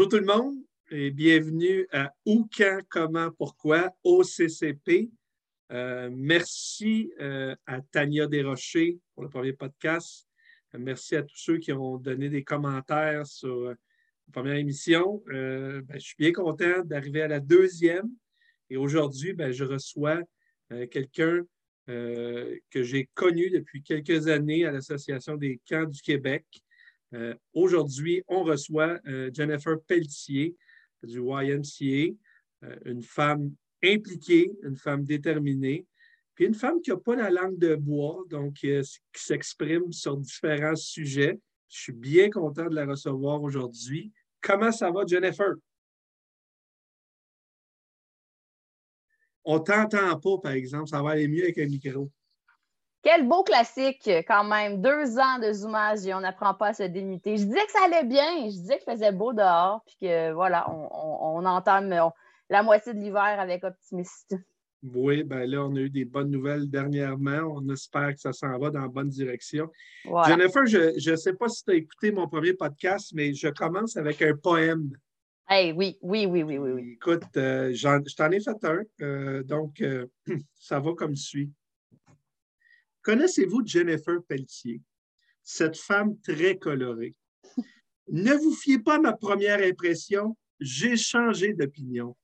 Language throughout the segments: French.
Bonjour tout le monde et bienvenue à Où, quand, comment, pourquoi, OCCP. Euh, merci euh, à Tania Desrochers pour le premier podcast. Euh, merci à tous ceux qui ont donné des commentaires sur la première émission. Ben, je suis bien content d'arriver à la deuxième. Et aujourd'hui, ben, je reçois quelqu'un que j'ai connu depuis quelques années à l'Association des camps du Québec. Aujourd'hui, on reçoit Jennifer Pelletier du YMCA, une femme impliquée, une femme déterminée, puis une femme qui n'a pas la langue de bois, donc euh, qui s'exprime sur différents sujets. Je suis bien content de la recevoir aujourd'hui. Comment ça va, Jennifer? On t'entend pas, par exemple. Ça va aller mieux avec un micro. Quel beau classique, quand même. Deux ans de zoomage et on n'apprend pas à se démuter. Je disais que ça allait bien. Je disais qu'il faisait beau dehors. Puis que, voilà, on, entame la moitié de l'hiver avec optimiste. Oui, ben là, on a eu des bonnes nouvelles dernièrement. On espère que ça s'en va dans la bonne direction. Jennifer, je ne sais pas si tu as écouté mon premier podcast, mais je commence avec un poème. Hey, oui, oui, oui, oui, oui. Écoute, euh, je t'en ai fait un. Euh, donc, euh, ça va comme suit. Connaissez-vous Jennifer Pelletier, cette femme très colorée? ne vous fiez pas à ma première impression, j'ai changé d'opinion.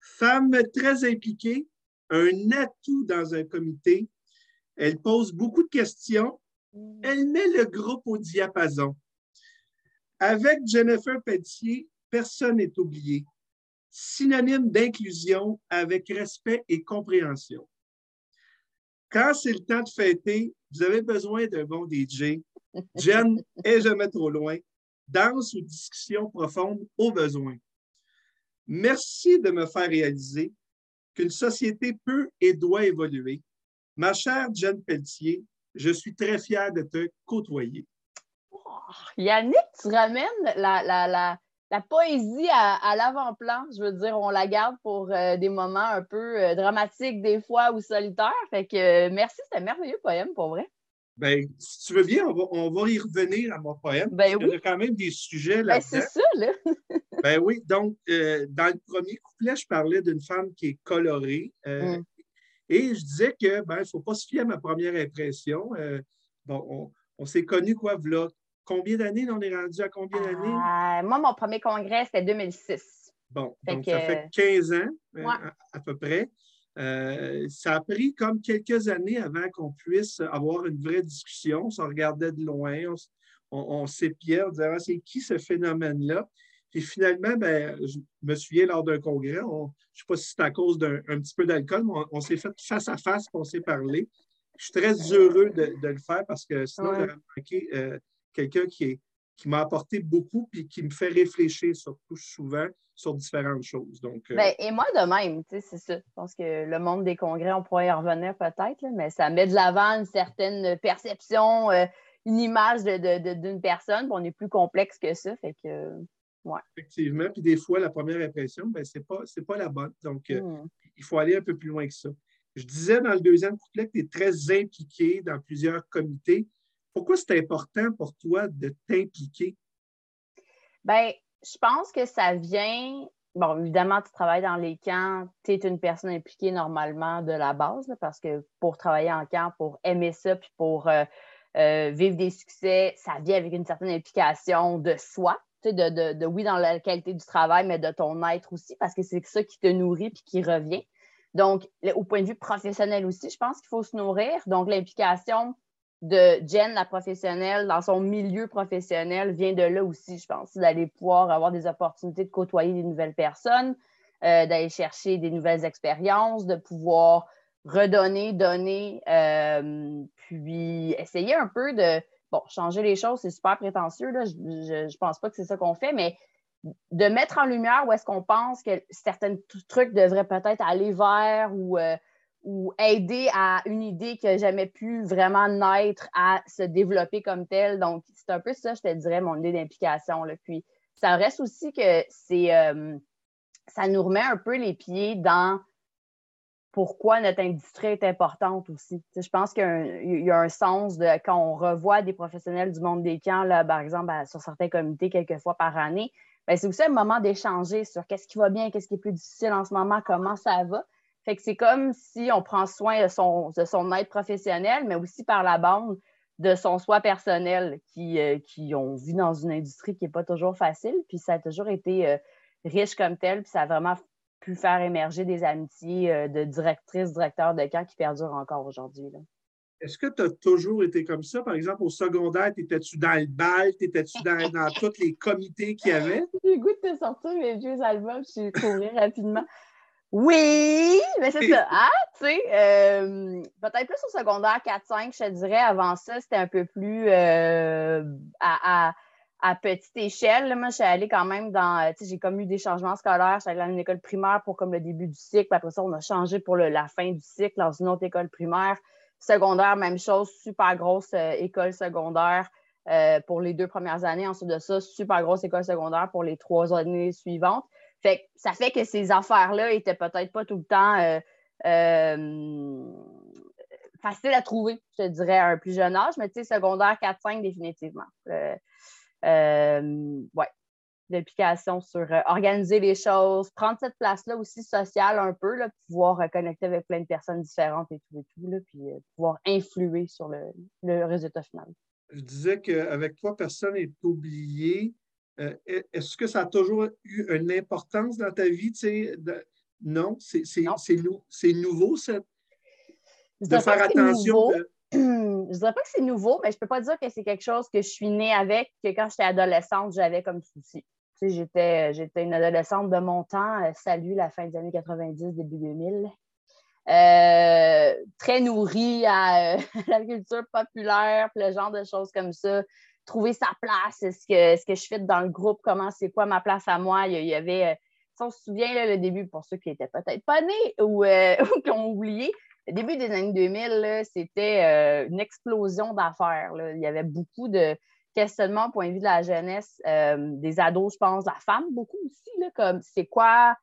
Femme très impliquée, un atout dans un comité. Elle pose beaucoup de questions. Elle met le groupe au diapason. Avec Jennifer Pelletier, personne n'est oublié. Synonyme d'inclusion avec respect et compréhension. Quand c'est le temps de fêter, vous avez besoin d'un bon DJ. Jen est jamais trop loin. Danse ou discussion profonde au besoin. Merci de me faire réaliser qu'une société peut et doit évoluer. Ma chère Jeanne Pelletier, je suis très fière de te côtoyer. Oh, Yannick, tu ramènes la, poésie à, l'avant-plan. Je veux dire, on la garde pour euh, des moments un peu euh, dramatiques des fois ou solitaires. Fait que euh, merci, c'est un merveilleux poème pour vrai. Ben, si tu veux bien, on va, y revenir à mon poème. Ben oui. Il y a quand même des sujets là ben, C'est ça, là. ben oui, donc, dans le premier couplet, je parlais d'une femme qui est colorée. Mm. Et je disais que, ben, il ne faut pas se fier à ma première impression. Bon, on, s'est connus, quoi, voilà. Combien d'années? On est rendu à combien d'années? moi, mon premier congrès, c'était 2006. Bon, donc ça fait 15 ans, à, peu près. Euh, ça a pris comme quelques années avant qu'on puisse avoir une vraie discussion. On se regardait de loin, on, s'épiait, on disait ah, c'est qui ce phénomène-là? Et finalement, ben, je me souviens lors d'un congrès, je ne sais pas si c'est à cause d'un petit peu d'alcool, mais on, s'est fait face à face, on s'est parlé. Je suis très heureux de, le faire parce que sinon, j'aurais manqué euh, quelqu'un qui, qui m'a apporté beaucoup et qui me fait réfléchir surtout souvent sur différentes choses. Donc, euh, ben, et moi de même, c'est ça. Je pense que le monde des congrès, on pourrait y revenir peut-être, mais ça met de l'avant une certaine perception, euh, une image d'une personne, on est plus complexe que ça. Fait que, ouais. Effectivement. Puis des fois, la première impression, ben, ce n'est pas, pas la bonne. Donc, euh, hmm. il faut aller un peu plus loin que ça. Je disais dans le deuxième couplet que tu es très impliqué dans plusieurs comités. Pourquoi c'est important pour toi de t'impliquer? Bien, je pense que ça vient. Bon, évidemment, tu travailles dans les camps, tu es une personne impliquée normalement de la base, parce que pour travailler en camp, pour aimer ça, puis pour euh, euh, vivre des succès, ça vient avec une certaine implication de soi, de, de, de, oui, dans la qualité du travail, mais de ton être aussi, parce que c'est ça qui te nourrit puis qui revient. Donc, au point de vue professionnel aussi, je pense qu'il faut se nourrir. Donc, l'implication de Jen, la professionnelle, dans son milieu professionnel, vient de là aussi, je pense, d'aller pouvoir avoir des opportunités de côtoyer des nouvelles personnes, euh, d'aller chercher des nouvelles expériences, de pouvoir redonner, donner, euh, puis essayer un peu de, bon, changer les choses, c'est super prétentieux, là, je ne pense pas que c'est ça qu'on fait, mais de mettre en lumière où est-ce qu'on pense que certains trucs devraient peut-être aller vers ou euh, ou aider à une idée qui n'a jamais pu vraiment naître à se développer comme telle. Donc, c'est un peu ça, je te dirais, mon idée d'implication. Puis, ça reste aussi que c'est euh, ça nous remet un peu les pieds dans pourquoi notre industrie est importante aussi. je pense qu'il y, a un sens de quand on revoit des professionnels du monde des camps, là, par exemple, sur certains comités quelques fois par année, ben, c'est aussi un moment d'échanger sur qu'est-ce qui va bien, qu'est-ce qui est plus difficile en ce moment, comment ça va. Fait que c'est comme si on prend soin de son, de son aide professionnel, mais aussi par la bande de son soi personnel qui, euh, qui ont vu dans une industrie qui n'est pas toujours facile. Puis ça a toujours été euh, riche comme tel, puis ça a vraiment pu faire émerger des amitiés euh, de directrices, directeurs de camp qui perdurent encore aujourd'hui. Est-ce que tu as toujours été comme ça? Par exemple, au secondaire, étais-tu dans le bal? Étais-tu dans, dans tous les comités qu'il y avait? J'ai le goût de te sortir mes vieux albums, je suis couru rapidement. Oui, mais c'est ça. Hein? Tu sais, euh, peut-être plus au secondaire 4-5, je te dirais. Avant ça, c'était un peu plus euh, à, à, petite échelle. Moi, je suis allée quand même dans. Tu sais, j'ai comme eu des changements scolaires. Je suis allée dans une école primaire pour comme le début du cycle. Après ça, on a changé pour la fin du cycle dans une autre école primaire. Secondaire, même chose, super grosse euh, école secondaire euh, pour les deux premières années. Ensuite de ça, super grosse école secondaire pour les trois années suivantes. Fait ça fait que ces affaires-là étaient peut-être pas tout le temps euh, faciles à trouver, je dirais, à un plus jeune âge, mais tu sais, secondaire 4-5 définitivement. ouais l'application sur euh, organiser les choses, prendre cette place-là aussi sociale un peu, là, pouvoir euh, connecter avec plein de personnes différentes et tout et tout, là, puis euh, pouvoir influer sur le, résultat final. Je disais qu'avec toi, personne n'est oublié. Est-ce que ça a toujours eu une importance dans ta vie? De... Non, c'est nouveau, cette... de faire attention. Je ne dirais pas que c'est nouveau, mais je ne peux pas dire que c'est quelque chose que je suis née avec, que quand j'étais adolescente, j'avais comme souci. J'étais, j'étais une adolescente de mon temps. Euh, salut, la fin des années 90, début 2000. Euh, très nourrie à euh, la culture populaire, le genre de choses comme ça. Trouver sa place, est-ce que, ce que je fais dans le groupe, comment c'est quoi ma place à moi? Il y, avait, si on se souvient, là, le début, pour ceux qui n'étaient peut-être pas nés ou, ou, qui ont oublié, le début des années 2000, c'était une explosion d'affaires. Il y avait beaucoup de, questionnement au point de vue de la jeunesse, euh, des ados, je pense, la femme beaucoup aussi, comme c'est quoi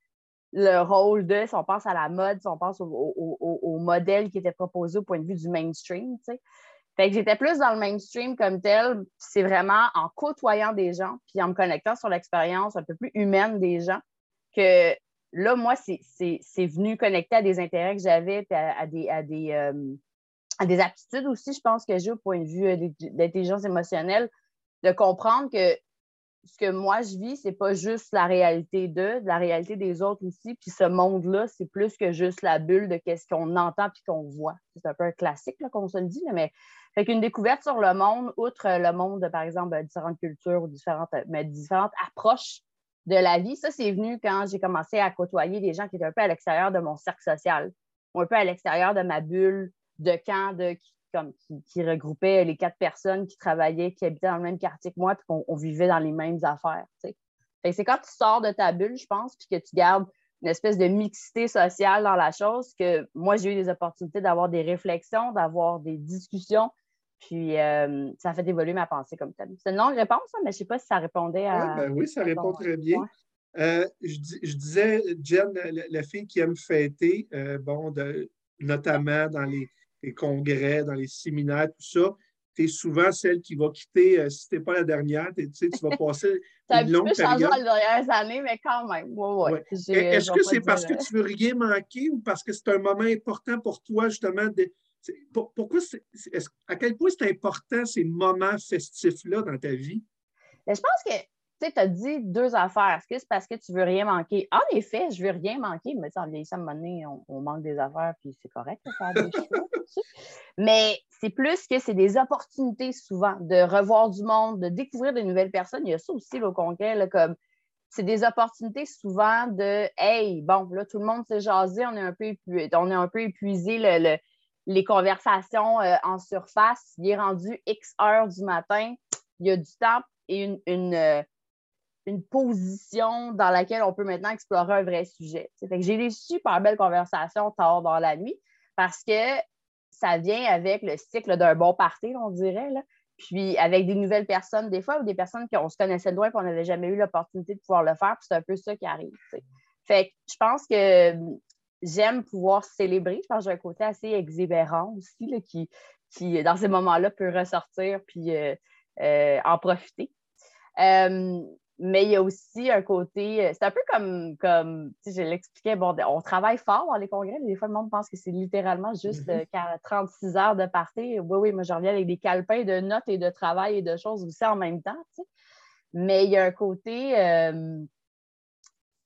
le rôle de, si on pense à la mode, si on pense au, modèle qui était proposé au point de vue du mainstream, tu sais. Fait que j'étais plus dans le mainstream comme tel, c'est vraiment en côtoyant des gens, puis en me connectant sur l'expérience un peu plus humaine des gens, que là, moi, c'est venu connecter à des intérêts que j'avais, à, des, à, des, euh, à des aptitudes aussi, je pense, que j'ai au point de vue euh, d'intelligence émotionnelle, de comprendre que ce que moi je vis, c'est pas juste la réalité d'eux, la réalité des autres aussi. Puis ce monde-là, c'est plus que juste la bulle de qu'est-ce qu'on entend puis qu'on voit. C'est un peu un classique, là, comme on se le dit, mais fait qu'une découverte sur le monde, outre le monde, par exemple, différentes cultures ou différentes, mais différentes approches de la vie, ça, c'est venu quand j'ai commencé à côtoyer des gens qui étaient un peu à l'extérieur de mon cercle social, ou un peu à l'extérieur de ma bulle de camp, de, qui, regroupait les quatre personnes qui travaillaient, qui habitaient dans le même quartier que moi, puis qu'on vivait dans les mêmes affaires. C'est quand tu sors de ta bulle, je pense, puis que tu gardes une espèce de mixité sociale dans la chose, que moi, j'ai eu des opportunités d'avoir des réflexions, d'avoir des discussions, puis euh, ça a fait évoluer ma pensée comme telle. C'est une longue réponse, hein, mais je ne sais pas si ça répondait à. Ben oui, ça répond très bien. Euh, je, disais, Jen, la, fille qui aime fêter, euh, bon, notamment dans les, les congrès, dans les séminaires, tout ça, tu es souvent celle qui va quitter, euh, si tu n'es pas la dernière, tu vas passer une longue période. Ça a un peu changé les dernières années, mais quand même. Ouais, Est-ce que c'est parce que tu veux rien manquer ou parce que c'est un moment important pour toi, justement? De, pourquoi à quel point c'est important ces moments festifs-là dans ta vie? Ben, je pense que tu as dit deux affaires. Est-ce que c'est parce que tu veux rien manquer? En effet, je veux rien manquer, mais en vieillissant, à un moment donné, on, manque des affaires, puis c'est correct de faire des choses. Mais c'est plus que c'est des opportunités souvent de revoir du monde, de découvrir de nouvelles personnes. Il y a ça aussi au congrès, comme c'est des opportunités souvent de Hey, bon, là, tout le monde s'est jasé, on est un peu, on est un peu épuisé les conversations euh, en surface. Il est rendu X heures du matin. Il y a du temps et une, euh, une position dans laquelle on peut maintenant explorer un vrai sujet. j'ai des super belles conversations tard dans la nuit parce que ça vient avec le cycle d'un bon party, on dirait. Puis avec des nouvelles personnes, des fois, ou des personnes qu'on se connaissait de loin et qu'on n'avait jamais eu l'opportunité de pouvoir le faire. Puis c'est un peu ça qui arrive. Fait que je pense que hum, j'aime pouvoir célébrer. Je pense que j'ai un côté assez exubérant aussi, qui, qui, dans ces moments-là, peut ressortir puis euh, euh, en profiter. Hum, mais il y a aussi un côté, c'est un peu comme, comme je l'expliquais, bon, on travaille fort dans les congrès, mais des fois, le monde pense que c'est littéralement juste 36 mm-hmm. heures de partie. Oui, oui, moi, je reviens avec des calepins de notes et de travail et de choses aussi en même temps, Mais il y a un côté, il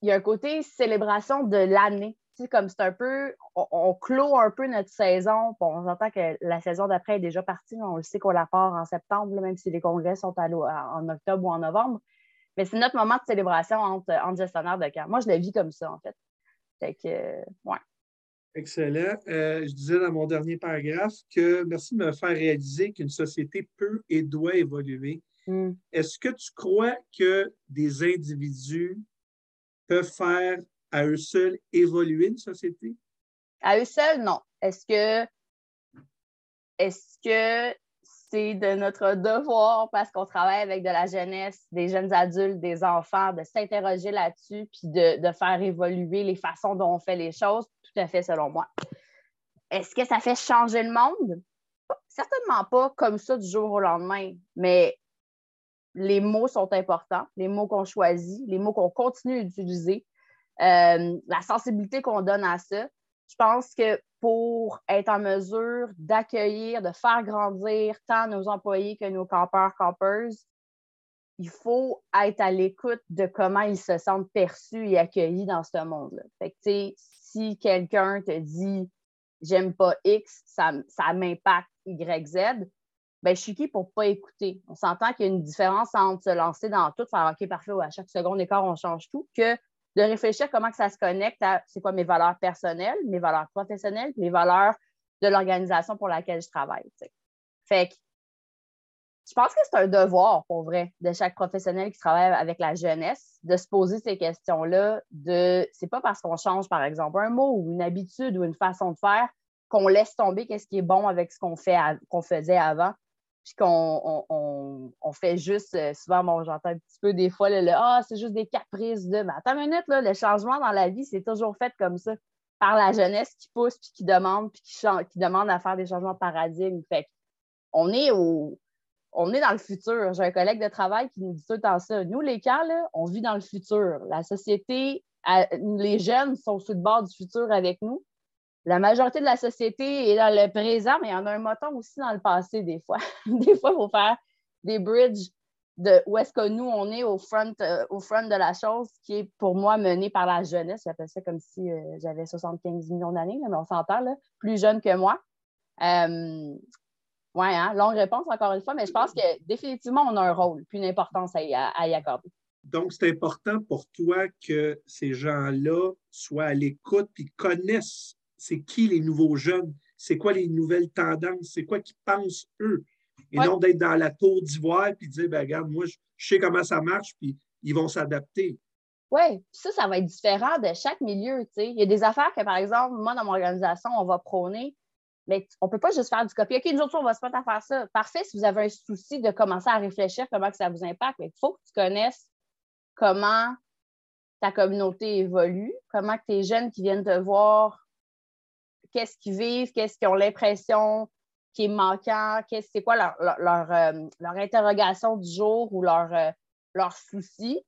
y a un côté célébration de l'année comme c'est un peu, on, clôt un peu notre saison. on entend que la saison d'après est déjà partie, on le sait qu'on la part en septembre, même si les congrès sont en octobre ou en novembre. Mais c'est notre moment de célébration entre, gestionnaires de camp. Moi, je le vis comme ça, en fait. Fait que, ouais. Excellent. Euh, je disais dans mon dernier paragraphe que merci de me faire réaliser qu'une société peut et doit évoluer. Hmm. Est-ce que tu crois que des individus peuvent faire à eux seuls évoluer une société? À eux seuls, non. Est-ce que est-ce que c'est de notre devoir, parce qu'on travaille avec de la jeunesse, des jeunes adultes, des enfants, de s'interroger là-dessus, puis de, faire évoluer les façons dont on fait les choses, tout à fait selon moi. Est-ce que ça fait changer le monde? Certainement pas comme ça du jour au lendemain, mais les mots sont importants, les mots qu'on choisit, les mots qu'on continue d'utiliser, euh, la sensibilité qu'on donne à ça. Je pense que pour être en mesure d'accueillir, de faire grandir tant nos employés que nos campeurs, campers, il faut être à l'écoute de comment ils se sentent perçus et accueillis dans ce monde-là. Fait que, si quelqu'un te dit j'aime pas X, ça, ça m'impacte Y, Z, ben, je suis qui pour pas écouter? On s'entend qu'il y a une différence entre se lancer dans tout, faire OK, parfait, à chaque seconde écart, on change tout, que de réfléchir comment que ça se connecte à c'est quoi mes valeurs personnelles, mes valeurs professionnelles, mes valeurs de l'organisation pour laquelle je travaille. Fait que je pense que c'est un devoir, pour vrai, de chaque professionnel qui travaille avec la jeunesse, de se poser ces questions-là. De, c'est pas parce qu'on change, par exemple, un mot ou une habitude ou une façon de faire qu'on laisse tomber qu'est-ce qui est bon avec ce qu'on fait, qu'on faisait avant puis qu'on on, fait juste, euh, souvent, bon, j'entends un petit peu des fois, le, ah, c'est juste des caprices de. Mais attends une minute, le changement dans la vie, c'est toujours fait comme ça, par la jeunesse qui pousse, puis qui demande, puis qui, qui demande à faire des changements de paradigme. On est au. On est dans le futur. J'ai un collègue de travail qui nous dit tout le temps ça. Nous, les cas, on vit dans le futur. La société, les jeunes sont sur le bord du futur avec nous la majorité de la société est dans le présent, mais il y en a un moton aussi dans le passé, des fois. des fois, il faut faire des bridges de où est-ce que nous, on est au front, euh, au front de la chose, qui est pour moi menée par la jeunesse. J'appelle ça comme si euh, j'avais 75 millions d'années, mais on s'entend, plus jeune que moi. Euh, oui, hein, longue réponse encore une fois, mais je pense que définitivement, on a un rôle, puis une importance à y, à y accorder. Donc, c'est important pour toi que ces gens-là soient à l'écoute puis connaissent c'est qui les nouveaux jeunes, c'est quoi les nouvelles tendances, c'est quoi qu'ils pensent eux? Et non d'être dans la tour d'ivoire et de dire, ben, regarde, moi, je, sais comment ça marche, puis ils vont s'adapter. Oui, ça, ça va être différent de chaque milieu. Il y a des affaires que, par exemple, moi, dans mon organisation, on va prôner, mais on ne peut pas juste faire du copier. OK, nous autres, on va se mettre à faire ça. Parfait, si vous avez un souci de commencer à réfléchir comment que ça vous impacte, mais il faut que tu connaisses comment ta communauté évolue, comment que tes jeunes qui viennent te voir qu'est-ce qu'ils vivent, qu'est-ce qu'ils ont l'impression qui est manquant, c'est quoi leur, euh, leur, interrogation du jour ou leur, euh, leur souci.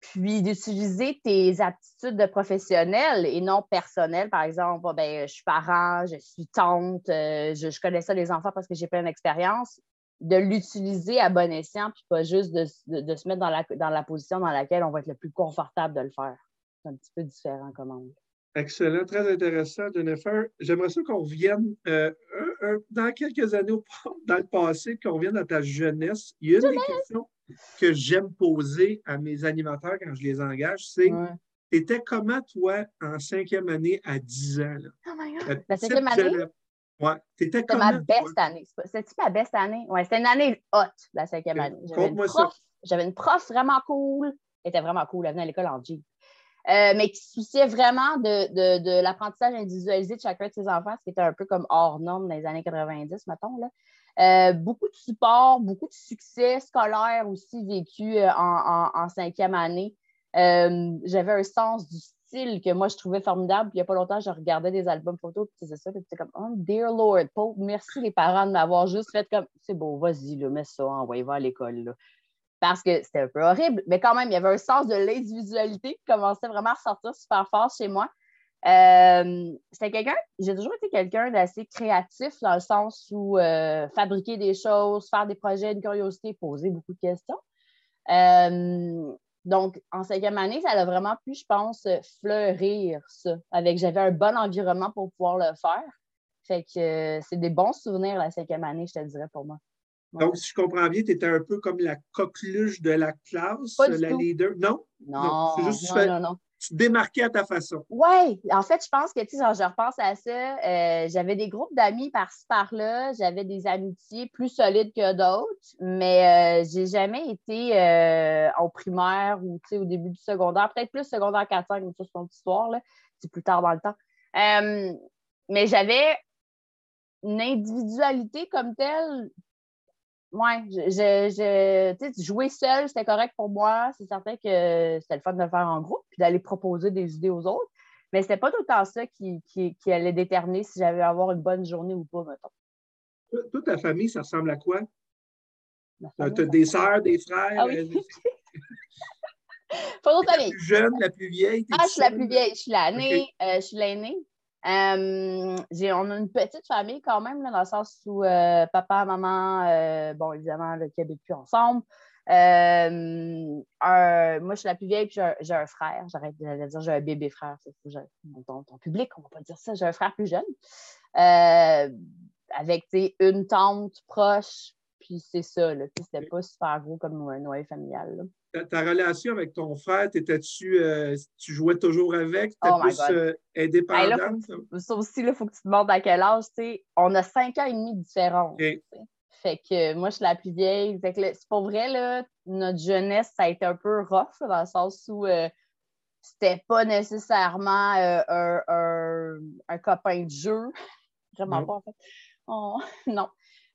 Puis d'utiliser tes aptitudes de professionnel et non personnel. Par exemple, ben, je suis parent, je suis tante, euh, je, connais ça les enfants parce que j'ai plein d'expérience. De l'utiliser à bon escient, puis pas juste de, se mettre dans la, dans la position dans laquelle on va être le plus confortable de le faire. C'est un petit peu différent comme angle. Excellent, très intéressant, Jennifer. J'aimerais ça qu'on revienne euh, dans quelques années dans le passé, qu'on revienne à ta jeunesse. Il y a une des questions que j'aime poser à mes animateurs quand je les engage, c'est T'étais comment, toi, en cinquième année à 10 ans? Là? Oh my God! La cinquième année? Ouais. C'était ma best année. C'était ma best année? Ouais, c'était une année haute, la cinquième année. J'avais une, prof vraiment cool. Elle était vraiment cool. Elle venait à l'école en Jeep. Euh, mais qui se souciait vraiment de, l'apprentissage individualisé de chacun de ses enfants, ce qui était un peu comme hors norme dans les années 90, mettons. Là. Euh, beaucoup de support, beaucoup de succès scolaire aussi vécu euh, en, cinquième année. J'avais un sens du style que moi je trouvais formidable. Puis il n'y a pas longtemps, je regardais des albums photos, puis c'est ça, puis c'était comme Oh, dear Lord, Paul, merci les parents de m'avoir juste fait comme c'est beau, vas-y, mets ça, envoie, va à l'école. Parce que c'était un peu horrible, mais quand même, il y avait un sens de l'individualité qui commençait vraiment à ressortir super fort chez moi. Euh, c'était quelqu'un, j'ai toujours été quelqu'un d'assez créatif dans le sens où euh, fabriquer des choses, faire des projets, une curiosité, poser beaucoup de questions. Euh, donc, en cinquième année, ça a vraiment pu, je pense, fleurir ça. Avec, j'avais un bon environnement pour pouvoir le faire. Fait que c'est des bons souvenirs la cinquième année, je te dirais pour moi. Donc, si je comprends bien, tu étais un peu comme la coqueluche de la classe, la leader. Non? Non, non, juste non, non, tu te démarquais à ta façon. Oui, en fait, je pense que, tu sais, je repense à ça, euh, j'avais des groupes d'amis par-ci, par-là, j'avais des amitiés plus solides que d'autres, mais je euh, j'ai jamais été euh, au primaire ou, tu sais, au début du secondaire, peut-être plus secondaire 4-5, mais ça, c'est une histoire, là, c'est plus tard dans le temps. mais j'avais une individualité comme telle oui, je, je, jouer seul, c'était correct pour moi. C'est certain que c'était le fun de le faire en groupe puis d'aller proposer des idées aux autres. Mais c'était pas tout le temps ça qui, qui, allait déterminer si j'allais avoir une bonne journée ou pas, mettons. Toute ta famille, ça ressemble à quoi? Tu as des sœurs, des frères? Ah oui. Pas la plus jeune, la plus vieille? Ah, je suis la plus vieille. Je suis l'aînée. Euh, je suis l'aînée. Euh, on a une petite famille quand même, dans le sens où euh, papa, maman, euh, bon, évidemment, le Québec plus ensemble. moi, je suis la plus vieille, puis j'ai un, frère. J'arrête de dire j'ai un bébé frère. C'est ton, ton, public, on ne va pas dire ça. J'ai un frère plus jeune. avec une tante proche, puis c'est ça. C'était pas super gros comme un noyau familial ta, relation avec ton frère, étais-tu, euh, tu jouais toujours avec? Tu oh plus euh, indépendante? ça? aussi, il faut que tu te demandes à quel âge. On a cinq ans et demi de différence. Fait que moi, je suis la plus vieille. c'est pour vrai, là, notre jeunesse, ça a été un peu rough, dans le sens où euh, c'était pas nécessairement un, un, copain de jeu. Vraiment pas, en fait. Oh, non.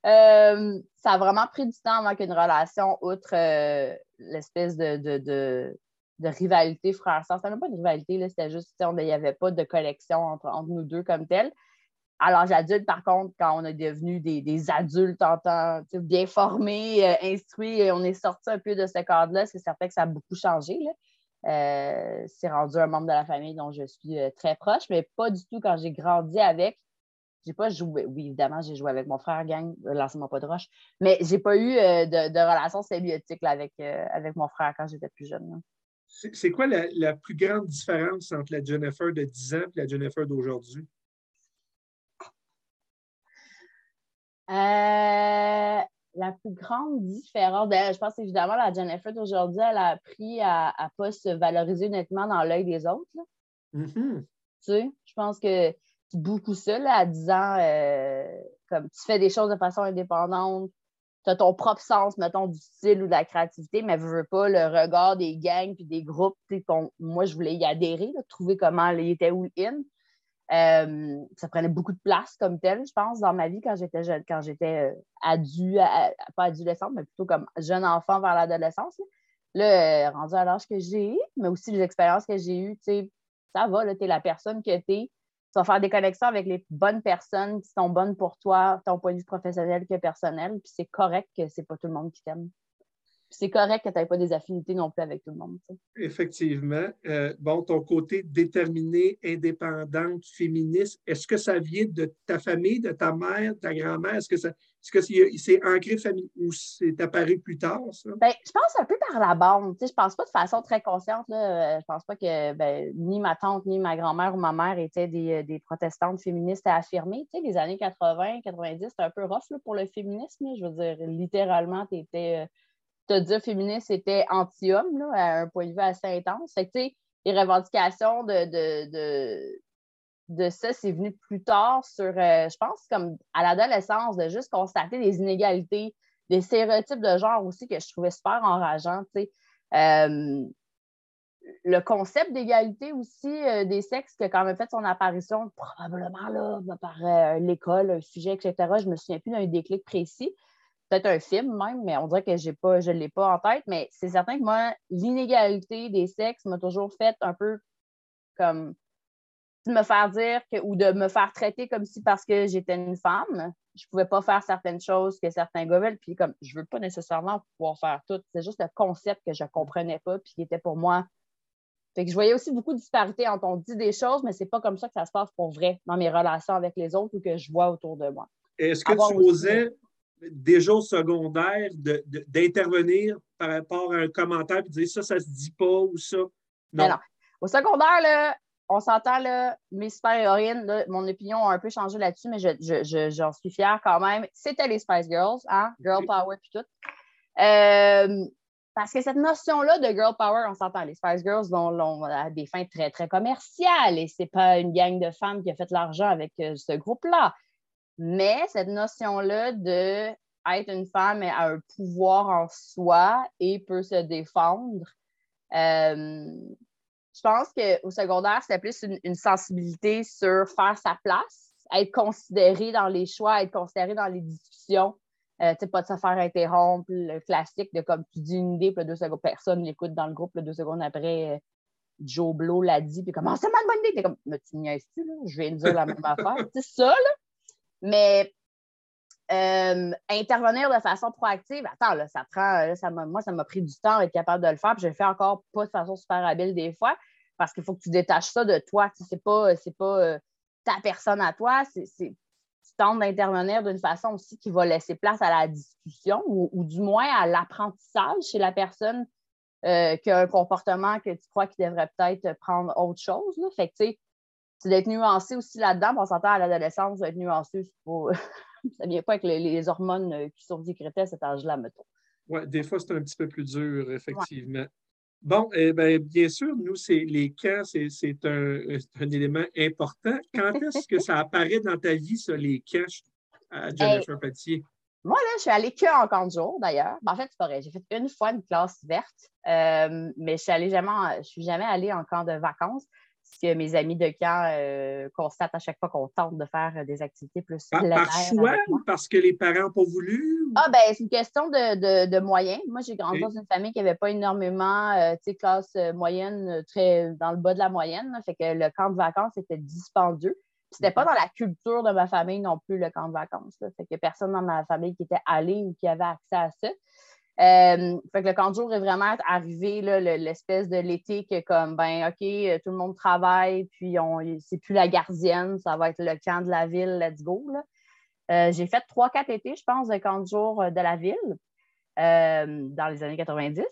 Euh, ça a vraiment pris du temps avant qu'une relation, outre euh, l'espèce de, de, rivalité frère-sœur, c'était même pas une rivalité, c'était juste, il n'y avait pas de collection entre, nous deux comme tel. À l'âge adulte, par contre, quand on est devenus des, adultes en bien formés, euh, instruits, on est sorti un peu de ce cadre-là, c'est certain que ça a beaucoup changé. c'est rendu un membre de la famille dont je suis très proche, mais pas du tout quand j'ai grandi avec. J'ai pas joué. Oui, évidemment, j'ai joué avec mon frère, gang, euh, lancez-moi pas de roche. Mais j'ai pas eu euh, de, relation symbiotique avec, euh, avec mon frère quand j'étais plus jeune. C'est quoi la, plus grande différence entre la Jennifer de 10 ans et la Jennifer d'aujourd'hui? la plus grande différence, ben, je pense évidemment la Jennifer d'aujourd'hui, elle a appris à ne pas se valoriser nettement dans l'œil des autres. Mm-hmm. Tu sais, je pense que beaucoup ça là, à 10 ans, euh, comme tu fais des choses de façon indépendante, tu as ton propre sens, mettons, du style ou de la créativité, mais je veux pas le regard des gangs puis des groupes. Moi, je voulais y adhérer, trouver comment il était où in. Euh, ça prenait beaucoup de place comme tel, je pense, dans ma vie quand j'étais jeune, quand j'étais euh, adulte, pas adolescente, mais plutôt comme jeune enfant vers l'adolescence. Là, rendu à l'âge que j'ai, mais aussi les expériences que j'ai eues, ça va, tu es la personne que tu es tu faire des connexions avec les bonnes personnes qui sont bonnes pour toi, ton point de vue professionnel que personnel. Puis c'est correct que c'est pas tout le monde qui t'aime. C'est correct que tu n'aies pas des affinités non plus avec tout le monde. Effectivement. Euh, bon, ton côté déterminé, indépendante, féministe, est-ce que ça vient de ta famille, de ta mère, de ta grand-mère? Est-ce que ça, est-ce que c'est ancré famille ou c'est apparu plus tard, ça? Ben, je pense un peu par la bande. Je ne pense pas de façon très consciente. Là. Euh, je pense pas que ben, ni ma tante, ni ma grand-mère ou ma mère étaient des, euh, protestantes féministes à affirmer. Tu sais, les années 80, 90, c'était un peu rough pour le féminisme. Je veux dire, littéralement, tu étais. Te dire féministe, c'était anti-homme, à un point de vue assez intense. Fait les revendications de, de de ça, c'est venu plus tard sur, euh, je pense, comme à l'adolescence, de juste constater des inégalités, des stéréotypes de genre aussi que je trouvais super enrageants. Euh, le concept d'égalité aussi euh, des sexes qui a quand même fait son apparition probablement là, par l'école, un sujet, etc. Je ne me souviens plus d'un déclic précis. Peut-être un film même, mais on dirait que j'ai pas, je ne l'ai pas en tête. Mais c'est certain que moi, l'inégalité des sexes m'a toujours fait un peu comme de me faire dire que, ou de me faire traiter comme si parce que j'étais une femme, je ne pouvais pas faire certaines choses que certains gars veulent. Puis comme je ne veux pas nécessairement pouvoir faire tout. C'est juste le concept que je ne comprenais pas, puis qui était pour moi. Fait que je voyais aussi beaucoup de disparités entre on dit des choses, mais ce n'est pas comme ça que ça se passe pour vrai dans mes relations avec les autres ou que je vois autour de moi. Est-ce que tu osais déjà au secondaire d'intervenir par rapport à un commentaire et dire ça, ça se dit pas ou ça? Non. non. Au secondaire, là, on s'entend, là, mes super-héroïnes, mon opinion a un peu changé là-dessus, mais j'en je, suis fière quand même. C'était les Spice Girls, hein? Girl Power puis tout. Euh, parce que cette notion-là de girl power, on s'entend, les Spice Girls ont, des fins très, très commerciales et c'est pas une gang de femmes qui a fait l'argent avec euh, ce groupe-là. Mais cette notion-là de être une femme a un pouvoir en soi et peut se défendre, euh, je pense qu'au secondaire, c'était plus une, sensibilité sur faire sa place, être considéré dans les choix, être considéré dans les discussions. Euh, tu sais, pas de se faire interrompre, le classique de comme tu dis une idée, puis deux secondes, personne l'écoute dans le groupe, deux secondes après, euh, Joe Blow l'a dit, puis comme, oh, c'est ma bonne idée. T'es comme, mais tu niaises-tu, là? Je viens de dire la même affaire. C'est ça, là. Mais euh, intervenir de façon proactive, attends, là, ça prend, ça moi, ça m'a pris du temps d'être capable de le faire, puis je le fais encore pas de façon super habile des fois, parce qu'il faut que tu détaches ça de toi. C'est pas, pas euh, ta personne à toi, c'est, tu tentes d'intervenir d'une façon aussi qui va laisser place à la discussion ou, du moins à l'apprentissage chez la personne euh, qui a un comportement que tu crois qu'il devrait peut-être prendre autre chose. Là. Fait que, tu sais, c'est d'être nuancé aussi là-dedans. On s'entend à l'adolescence, d'être nuancé, ça ne vient pas avec les, hormones euh, qui survicretaient à cet âge-là, mettons. Oui, des fois, c'est un petit peu plus dur, effectivement. Bon, eh bien, bien sûr, nous, c'est les camps, c'est un, un, élément important. Quand est-ce que ça apparaît dans ta vie, ça, les camps, à Jennifer Patier? Moi, là, je suis allée que en camp de jour, d'ailleurs. Ben, en fait, c'est pas vrai. J'ai fait une fois une classe verte, euh, mais je suis jamais, je suis jamais allée en camp de vacances ce que mes amis de camp euh, constatent à chaque fois qu'on tente de faire des activités plus Par, par choix ou parce que les parents n'ont pas voulu? Ah, ben c'est une question de, moyens. Moi, j'ai grandi dans une famille qui n'avait pas énormément, euh, tu sais, classe euh, moyenne, très dans le bas de la moyenne. fait que le camp de vacances était dispendieux. C'était pas dans la culture de ma famille non plus, le camp de vacances. Fait que personne dans ma famille qui était allé ou qui avait accès à ça. Euh, fait que le camp de jour est vraiment arrivé, l'espèce de l'été que comme, ben, OK, euh, tout le monde travaille, puis on, c'est plus la gardienne, ça va être le camp de la ville, let's go. Euh, j'ai fait trois, quatre étés, je pense, de camp de jour de la ville dans les années 90.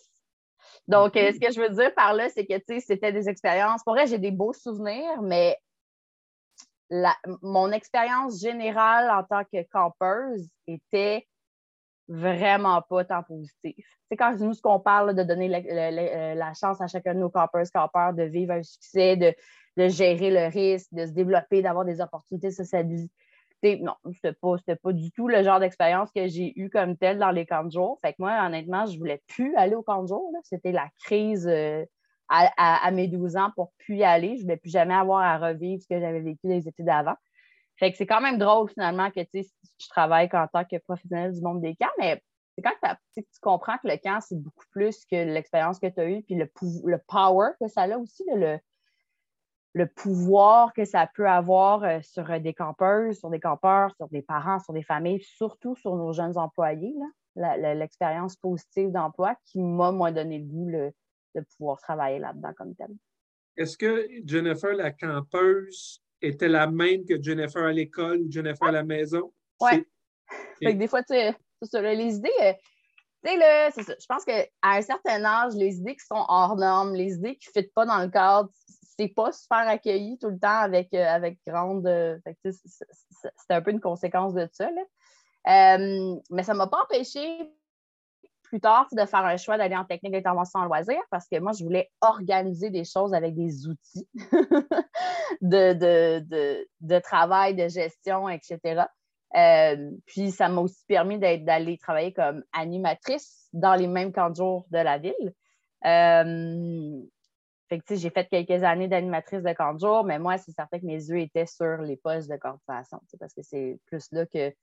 Donc, ce que je veux dire par là, c'est que, c'était des expériences. Pour vrai, j'ai des beaux souvenirs, mais mon expérience générale en tant que campeuse était vraiment pas tant positif. C'est quand nous, ce qu'on parle de donner euh, la, chance à chacun de nos campeurs, campeurs de vivre un succès, de, gérer le risque, de se développer, d'avoir des opportunités de socialiser. Non, c'était pas, pas du tout le genre d'expérience que j'ai eu comme telle dans les camps de jour. Fait que moi, honnêtement, je voulais plus aller au camp de jour. C'était la crise euh, à, mes 12 ans pour plus y aller. Je voulais plus jamais avoir à revivre ce que j'avais vécu les études d'avant. Fait que c'est quand même drôle finalement que tu je travaille en tant que professionnel du monde des camps, mais c'est quand tu comprends que le camp, c'est beaucoup plus que l'expérience que tu as eue, puis le, le power que ça a aussi, le, le pouvoir que ça peut avoir euh, sur des campeurs, sur des campeurs, sur des parents, sur des familles, surtout sur nos jeunes employés, l'expérience positive d'emploi qui m'a, moi, donné le goût de pouvoir travailler là-dedans comme tel. Est-ce que Jennifer, la campeuse, était la même que Jennifer à l'école ou Jennifer à la maison? Oui. Fait que des fois, tu sais, les idées, euh, tu sais, là, c'est ça. Je pense qu'à un certain âge, les idées qui sont hors normes, les idées qui ne fitent pas dans le cadre, c'est pas super accueilli tout le temps avec, euh, avec grande. Euh, c'est un peu une conséquence de ça. Là. mais ça ne m'a pas empêché plus tard de faire un choix d'aller en technique d'intervention en loisir parce que moi, je voulais organiser des choses avec des outils de, travail, de gestion, etc. Euh, puis ça m'a aussi permis d'aller travailler comme animatrice dans les mêmes camps de jour de la ville. Euh, j'ai fait quelques années d'animatrice de camp de jour, mais moi, c'est certain que mes yeux étaient sur les postes de coordination, parce que c'est plus là que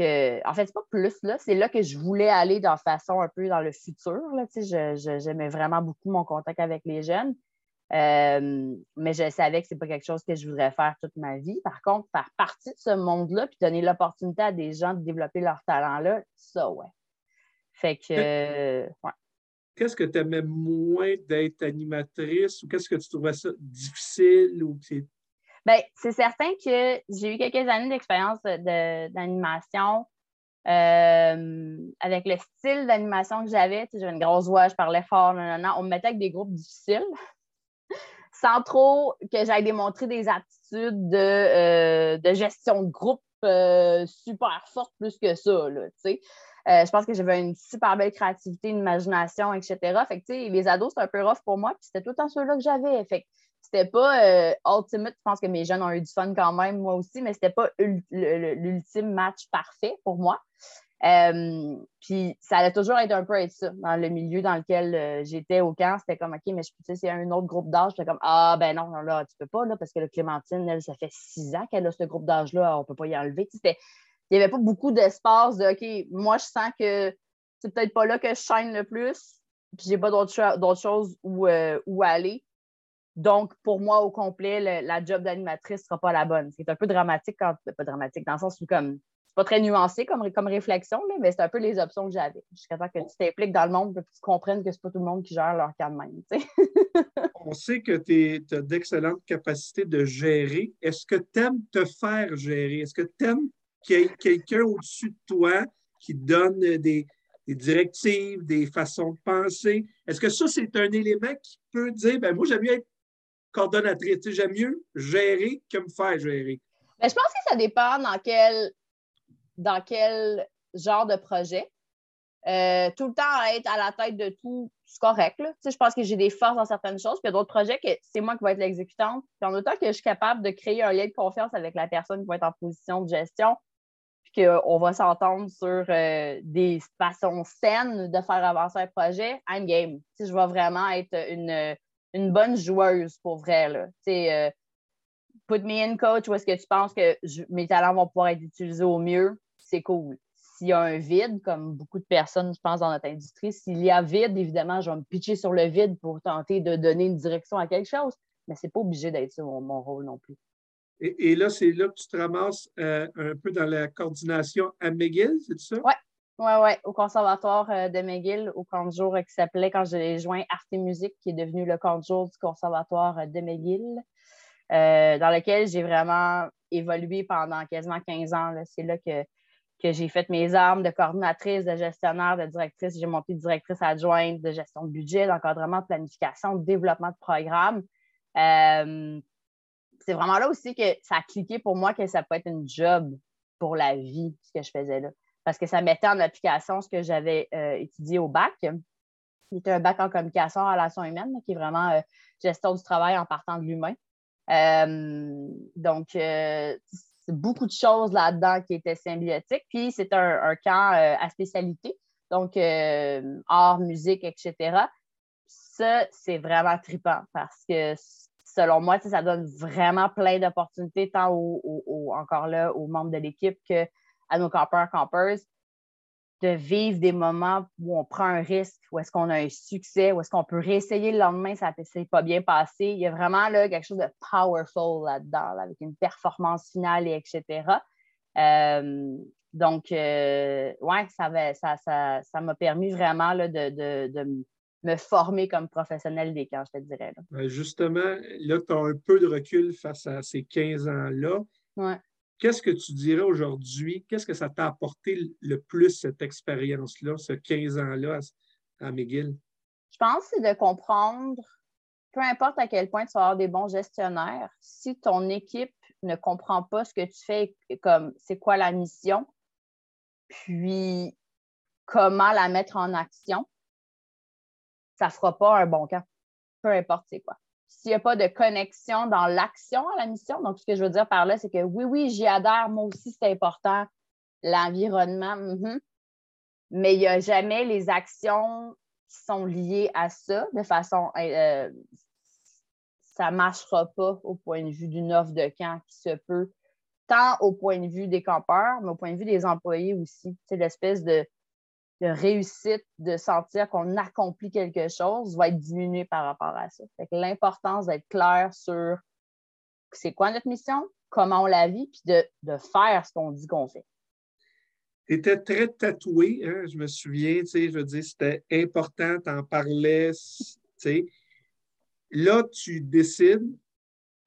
en fait, c'est pas plus là, c'est là que je voulais aller de façon un peu dans le futur. Là, j'aimais vraiment beaucoup mon contact avec les jeunes. Euh, mais je savais que ce n'est pas quelque chose que je voudrais faire toute ma vie. Par contre, faire partie de ce monde-là, puis donner l'opportunité à des gens de développer leur talent-là, ça, ouais. Fait que, ouais. Qu'est-ce que tu aimais moins d'être animatrice ou qu'est-ce que tu trouvais ça difficile ou Bien, c'est certain que j'ai eu quelques années d'expérience d'animation. Euh, avec le style d'animation que j'avais, j'avais une grosse voix, je parlais fort, on me mettait avec des groupes difficiles, sans trop que j'aille démontrer des aptitudes de, euh, gestion de groupe euh, super fortes plus que ça. Je pense que j'avais une super belle créativité, une imagination, etc. Fait que, les ados, c'est un peu rough pour moi, puis c'était tout le temps ceux-là que j'avais. C'était pas euh, ultimate. Je pense que mes jeunes ont eu du fun quand même, moi aussi, mais c'était pas l'ultime match parfait pour moi. Euh, puis ça allait toujours être un peu être ça dans le milieu dans lequel euh, j'étais au camp. C'était comme, OK, mais je peux, c'est un autre groupe d'âge. J'étais comme, ah, ben non, là, tu peux pas, là, parce que le Clémentine, elle, ça fait six ans qu'elle a ce groupe d'âge-là, on peut pas y enlever. il n'y avait pas beaucoup d'espace de, OK, moi, je sens que c'est peut-être pas là que je chaîne le plus, puis j'ai pas d'autres choses où, où aller. Donc, pour moi, au complet, la job d'animatrice ne sera pas la bonne. C'est un peu dramatique, quand, pas dramatique, dans le sens où comme c'est pas très nuancé comme, comme réflexion, mais c'est un peu les options que j'avais. Jusqu'à temps que tu t'impliques dans le monde, que tu comprennes que c'est pas tout le monde qui gère leur cas même. On sait que tu as d'excellentes capacités de gérer. Est-ce que tu aimes te faire gérer? Est-ce que tu aimes qu'il y ait quelqu'un au-dessus de toi qui donne des, directives, des façons de penser? Est-ce que ça, c'est un élément qui peut dire, ben moi, j'aime mieux être coordonnatrice. J'aime mieux gérer que me faire gérer. Ben, je pense que ça dépend dans quel, dans quel genre de projet. Euh, tout le temps être à la tête de tout, c'est correct. Je pense que j'ai des forces dans certaines choses, puis il y a d'autres projets que c'est moi qui vais être l'exécutante. Puis en autant que je suis capable de créer un lien de confiance avec la personne qui va être en position de gestion, puis qu'on va s'entendre sur euh, des façons saines de faire avancer un projet, I'm game. je vais vraiment être une, une bonne joueuse pour vrai. Là. Euh, put me in coach où est-ce que tu penses que mes talents vont pouvoir être utilisés au mieux, c'est cool. S'il y a un vide, comme beaucoup de personnes, je pense, dans notre industrie, s'il y a vide, évidemment, je vais me pitcher sur le vide pour tenter de donner une direction à quelque chose. Mais ce n'est pas obligé d'être ça, mon, rôle non plus. Et, là, c'est là que tu te ramasses euh, un peu dans la coordination à McGill, c'est ça? Oui, oui, oui, au Conservatoire euh, de McGill, au camp de jour qui s'appelait, quand j'ai joint Art et Musique, qui est devenu le camp de jour du Conservatoire euh, de McGill, euh, dans lequel j'ai vraiment évolué pendant quasiment 15 ans. C'est là que, que j'ai fait mes armes de coordinatrice, de gestionnaire, de directrice. J'ai monté directrice adjointe de gestion de budget, d'encadrement, de planification, de développement de programme. c'est vraiment là aussi que ça a cliqué pour moi que ça peut être une job pour la vie, ce que je faisais là parce que ça mettait en application ce que j'avais euh, étudié au bac, qui était un bac en communication en relations humaines, qui est vraiment euh, gestion du travail en partant de l'humain. Euh, donc, c'est beaucoup de choses là-dedans qui étaient symbiotiques. Puis, c'est un, camp à spécialité, donc art, musique, etc. Ça, c'est vraiment trippant parce que selon moi, ça donne vraiment plein d'opportunités, tant encore là aux membres de l'équipe que à nos campeurs, campeuses, de vivre des moments où on prend un risque, où est-ce qu'on a un succès, où est-ce qu'on peut réessayer le lendemain, ça ne s'est pas bien passé. Il y a vraiment là, quelque chose de powerful là-dedans, avec une performance finale, et etc. Euh, donc, euh, ouais, ça m'a ça, ça, permis vraiment là, de, de, me former comme professionnel des camps, je te dirais. Justement, là, tu as un peu de recul face à ces 15 ans-là. Ouais. Qu'est-ce que tu dirais aujourd'hui? Qu'est-ce que ça t'a apporté le plus, cette expérience-là, ce 15 ans-là à, McGill? Je pense que c'est de comprendre, peu importe à quel point tu vas avoir des bons gestionnaires, si ton équipe ne comprend pas ce que tu fais, comme c'est quoi la mission, puis comment la mettre en action, ça ne fera pas un bon camp, peu importe c'est quoi s'il n'y a pas de connexion dans l'action à la mission. Donc, ce que je veux dire par là, c'est que oui, oui, j'y adhère, moi aussi, c'est important, l'environnement, mm-hmm. mais il n'y a jamais les actions qui sont liées à ça de façon. Euh, ça ne marchera pas au point de vue d'une offre de camp qui se peut, tant au point de vue des campeurs, mais au point de vue des employés aussi. C'est l'espèce de réussite, de sentir qu'on accomplit quelque chose va être diminuée par rapport à ça. l'importance d'être clair sur c'est quoi notre mission, comment on la vit, puis de, de faire ce qu'on dit qu'on fait. Tu étais très tatoué, hein, je me souviens, je veux dire, c'était important, tu en parlais, Là, tu décides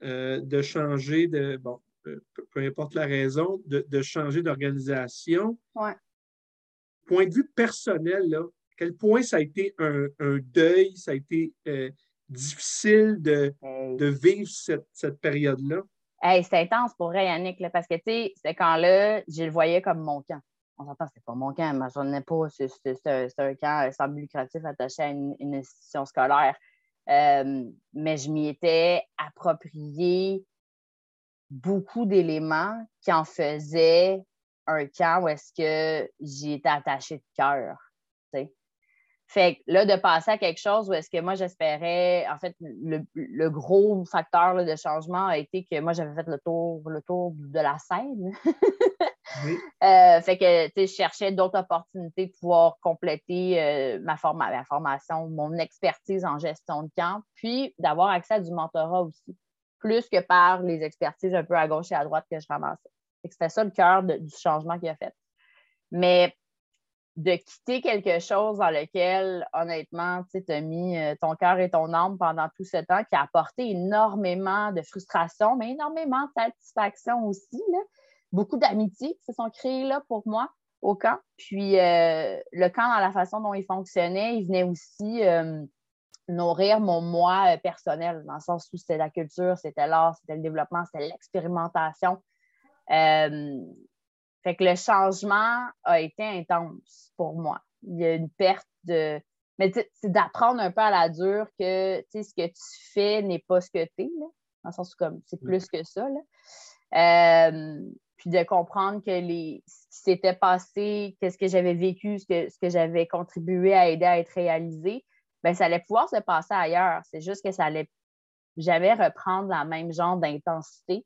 euh, de changer de, bon, peu, importe la raison, de, changer d'organisation. Ouais. Point de vue personnel, là, quel point ça a été un, deuil, ça a été euh, difficile de, de vivre cette, cette période-là? Hey, c'était intense pour Yannick, là, parce que, tu sais, c'est quand-là, je le voyais comme mon camp. On s'entend, c'était pas mon camp, mais je n'ai pas, c'est un camp sans but lucratif attaché à une, institution scolaire. Euh, mais je m'y étais approprié beaucoup d'éléments qui en faisaient un camp où est-ce que j'y étais attaché de cœur. Fait que là, de passer à quelque chose où est-ce que moi, j'espérais, en fait, le, gros facteur de changement a été que moi, j'avais fait le tour, le tour de la scène. Euh, fait que, tu sais, je cherchais d'autres opportunités de pouvoir compléter euh, ma, ma, formation, mon expertise en gestion de camp, puis d'avoir accès à du mentorat aussi, plus que par les expertises un peu à gauche et à droite que je ramassais. C'était ça le cœur du changement qu'il a fait. Mais de quitter quelque chose dans lequel, honnêtement, tu as mis euh, ton cœur et ton âme pendant tout ce temps, qui a apporté énormément de frustration, mais énormément de satisfaction aussi. Beaucoup d'amitiés qui se sont créées pour moi au camp. Puis euh, le camp, dans la façon dont il fonctionnait, il venait aussi euh, nourrir mon moi personnel, dans le sens où c'était la culture, c'était l'art, c'était le développement, c'était l'expérimentation. Fait que le changement a été intense pour moi. Il y a une perte de. Mais c'est d'apprendre un peu à la dure que ce que tu fais n'est pas ce que tu es, dans le sens où comme c'est plus que ça. Euh, puis de comprendre que les, ce qui s'était passé, qu'est-ce que j'avais vécu, ce que, ce que j'avais contribué à aider à être réalisé, ben ça allait pouvoir se passer ailleurs. C'est juste que ça allait jamais reprendre la même genre d'intensité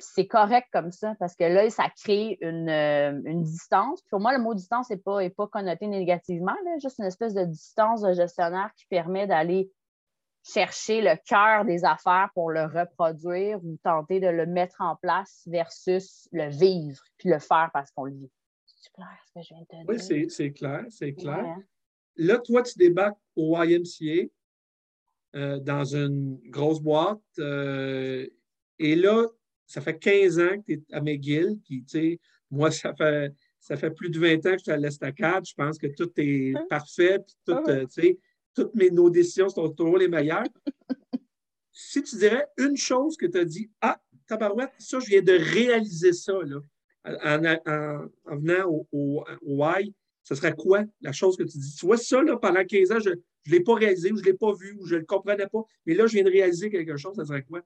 c'est correct comme ça parce que là, ça crée une, euh, distance. pour moi, le mot distance n'est pas, pas connoté négativement, juste une espèce de distance de gestionnaire qui permet d'aller chercher le cœur des affaires pour le reproduire ou tenter de le mettre en place versus le vivre puis le faire parce qu'on le vit. C'est clair ce que je viens de te dire? Oui, c'est clair, c'est clair. Là, toi, tu débarques au YMCA euh, dans une grosse boîte euh, et là, ça fait 15 ans que tu es à McGill, puis tu sais, moi, ça fait, ça fait plus de 20 ans que je suis à l'estacade. Je pense que tout est hein? parfait, puis tout, ah euh, tu sais, toutes mes, nos décisions sont toujours les meilleures. si tu dirais une chose que tu as dit, ah, tabarouette, ça, je viens de réaliser ça, là, en, venant au, au, Y, ce serait quoi la chose que tu dis? Tu vois, ça, là, pendant 15 ans, je ne l'ai pas réalisé ou je ne l'ai pas vu ou je ne le comprenais pas, mais là, je viens de réaliser quelque chose, ça serait quoi?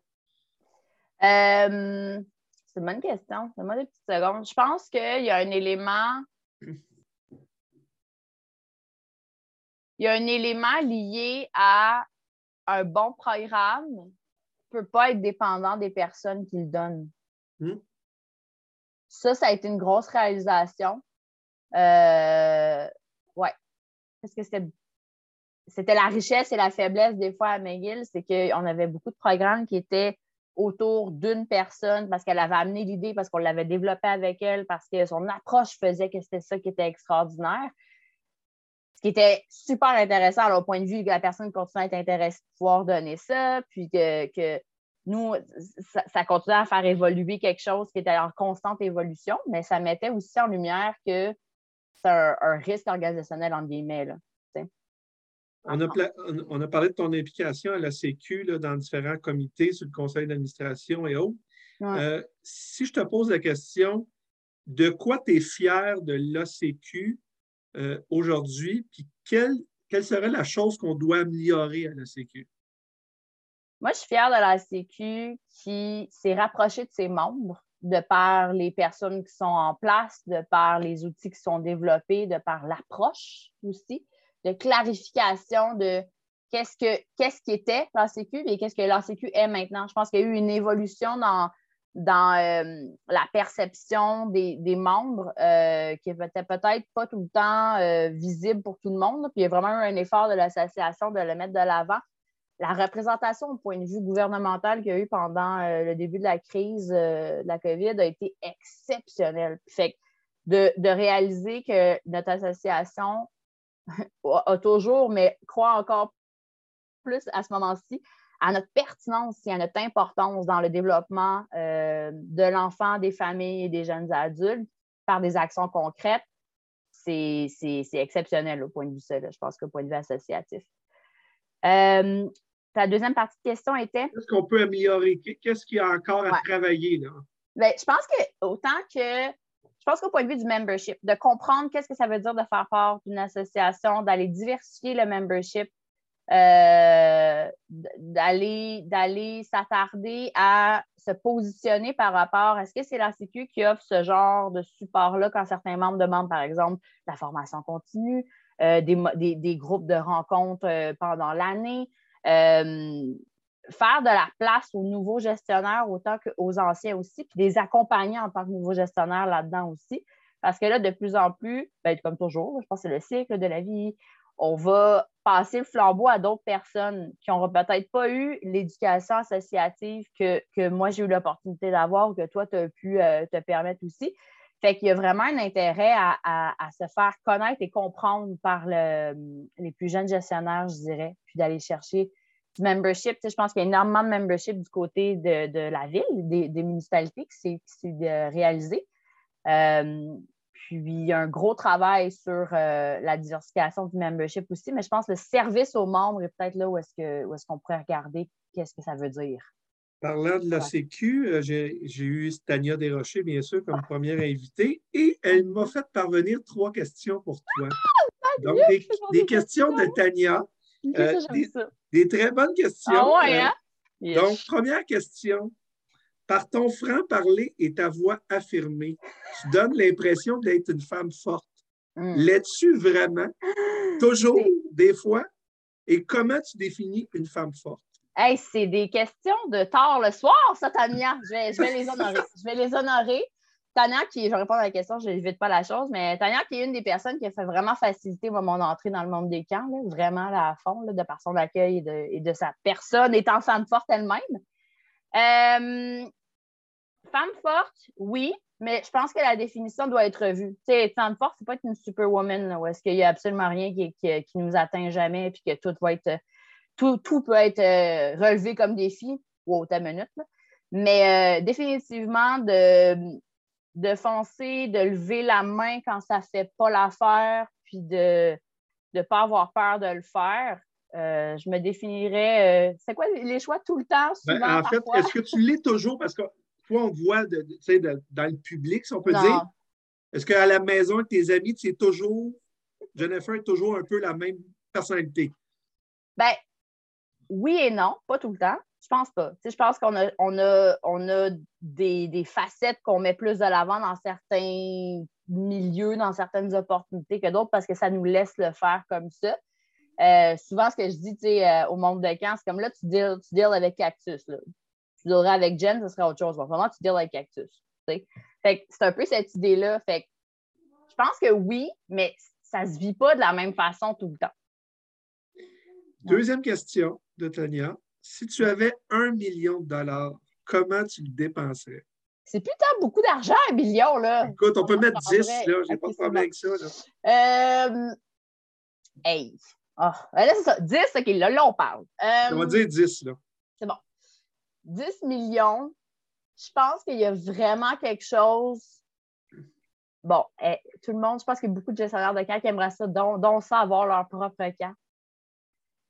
Euh, c'est une bonne question. Donne-moi des petites secondes. Je pense qu'il y a un élément. Il y a un élément lié à un bon programme ne peut pas être dépendant des personnes qui le donnent. Hmm. Ça, ça a été une grosse réalisation. Euh, ouais. Parce que c'était la richesse et la faiblesse des fois à McGill, c'est qu'on avait beaucoup de programmes qui étaient autour d'une personne parce qu'elle avait amené l'idée, parce qu'on l'avait développée avec elle, parce que son approche faisait que c'était ça qui était extraordinaire. Ce qui était super intéressant au point de vue que la personne continue à être intéressée de pouvoir donner ça, puis que, nous, ça, continuait à faire évoluer quelque chose qui était en constante évolution, mais ça mettait aussi en lumière que c'est un, risque organisationnel, entre guillemets. Là. On a, parlé de ton implication à la Sécu dans différents comités sur le conseil d'administration et autres. Euh, si je te pose la question, de quoi tu es fier de l'ACQ euh, aujourd'hui, puis quelle, quelle serait la chose qu'on doit améliorer à la Sécu? Moi, je suis fière de la Sécu qui s'est rapprochée de ses membres de par les personnes qui sont en place, de par les outils qui sont développés, de par l'approche aussi de clarification de qu'est-ce, que, qu'est-ce qui était l'ACQ et qu'est-ce que l'ACQ est maintenant. Je pense qu'il y a eu une évolution dans, dans euh, la perception des, membres euh, qui était peut-être pas tout le temps euh, visible pour tout le monde. Puis il y a vraiment eu un effort de l'association de le mettre de l'avant. La représentation au point de vue gouvernemental qu'il y a eu pendant le début de la crise de la COVID a été exceptionnelle. Fait de, de réaliser que notre association a toujours, mais croit encore plus à ce moment-ci, à notre pertinence et à notre importance dans le développement euh, de l'enfant, des familles et des jeunes adultes par des actions concrètes, c'est exceptionnel au point de vue ça, je pense qu'au point de vue associatif. Euh, ta deuxième partie de question était? Qu'est-ce qu'on peut améliorer? Qu'est-ce qu'il y a encore à travailler? Là? Bien, je pense que autant que je pense qu'au point de vue du membership, de comprendre qu'est-ce que ça veut dire de faire part d'une association, d'aller diversifier le membership, euh, d'aller s'attarder à se positionner par rapport à ce que c'est la Sécu qui offre ce genre de support-là quand certains membres demandent, par exemple, la formation continue, euh, des, groupes de rencontres euh, pendant l'année, faire de la place aux nouveaux gestionnaires autant qu'aux anciens aussi, puis les accompagner en tant que nouveaux gestionnaires là-dedans aussi. Parce que là, de plus en plus, ben, comme toujours, je pense que c'est le cycle de la vie, on va passer le flambeau à d'autres personnes qui n'auront peut-être pas eu l'éducation associative que, moi j'ai eu l'opportunité d'avoir ou que toi, tu as pu euh, te permettre aussi. Fait qu'il y a vraiment un intérêt à, se faire connaître et comprendre par les plus jeunes gestionnaires, je dirais, puis d'aller chercher du membership. je pense qu'il y a énormément de membership du côté de, la ville, des, municipalités qui s'est réalisé. Euh, puis, il y a un gros travail sur euh, la diversification du membership aussi, mais je pense que le service aux membres est peut-être là où est-ce qu'on pourrait regarder qu'est-ce que ça veut dire. Parlant de la Sécu, euh, j'ai eu Tania Desrochers, bien sûr, comme première invitée, et elle m'a fait parvenir trois questions pour toi. Ah, Donc, des, questions de Tania. Euh, des, très bonnes questions. Ah ouais, hein? Donc, première question. Par ton franc-parler et ta voix affirmée, tu donnes l'impression d'être une femme forte. Hmm. L'es-tu vraiment? Toujours, des fois? Et comment tu définis une femme forte? Hey, c'est des questions de tard le soir, ça, Tania. Je vais, les honorer. je vais les honorer. Tania, qui, je réponds à la question, je n'évite pas la chose, mais Tania, qui est une des personnes qui a fait vraiment faciliter mon entrée dans le monde des camps, vraiment à fond, de par son accueil et de, sa personne étant femme forte elle-même. Euh, femme forte, oui, mais je pense que la définition doit être revue. Tu sais, femme forte, c'est pas être une superwoman, où est-ce qu'il n'y a absolument rien qui, qui, nous atteint jamais, puis que tout va être. Tout, peut être euh, relevé comme défi. Wow, ta minute, Mais euh, définitivement, de, de foncer, de lever la main quand ça ne fait pas l'affaire, puis de ne pas avoir peur de le faire. Euh, je me définirais. c'est quoi les choix tout le temps? Ben, souvent, en fait, est-ce que tu l'es toujours? Parce que toi, on voit de, dans le public, si on peut dire. Est-ce qu'à la maison, avec tes amis, c'est toujours. Jennifer est toujours un peu la même personnalité? Ben, oui et non, pas tout le temps. Je pense pas. je pense qu'on a, on a, on a des, facettes qu'on met plus de l'avant dans certains milieux, dans certaines opportunités que d'autres parce que ça nous laisse le faire comme ça. Euh, souvent, ce que je dis euh, au monde de camp, c'est comme là, tu deals, tu avec Cactus. Là tu dealerais avec Jen, ce serait autre chose. vraiment, tu deals avec Cactus. c'est un peu cette idée-là. Je pense que oui, mais ça ne se vit pas de la même façon tout le temps. Deuxième question de Tania. Si tu avais un million de dollars, comment tu le dépenserais? C'est putain beaucoup d'argent, un million, là. Écoute, on peut mettre 10, là. J'ai pas de problème avec ça, là. Euh... Hey! Oh, là, c'est ça. 10, OK, là, là, on parle. On va dire 10, là. 10 millions, je pense qu'il y a vraiment quelque chose. Bon, eh, tout le monde, je pense qu'il y a beaucoup de gestionnaires de camp qui aimeraient ça, dont, ça, avoir leur propre camp.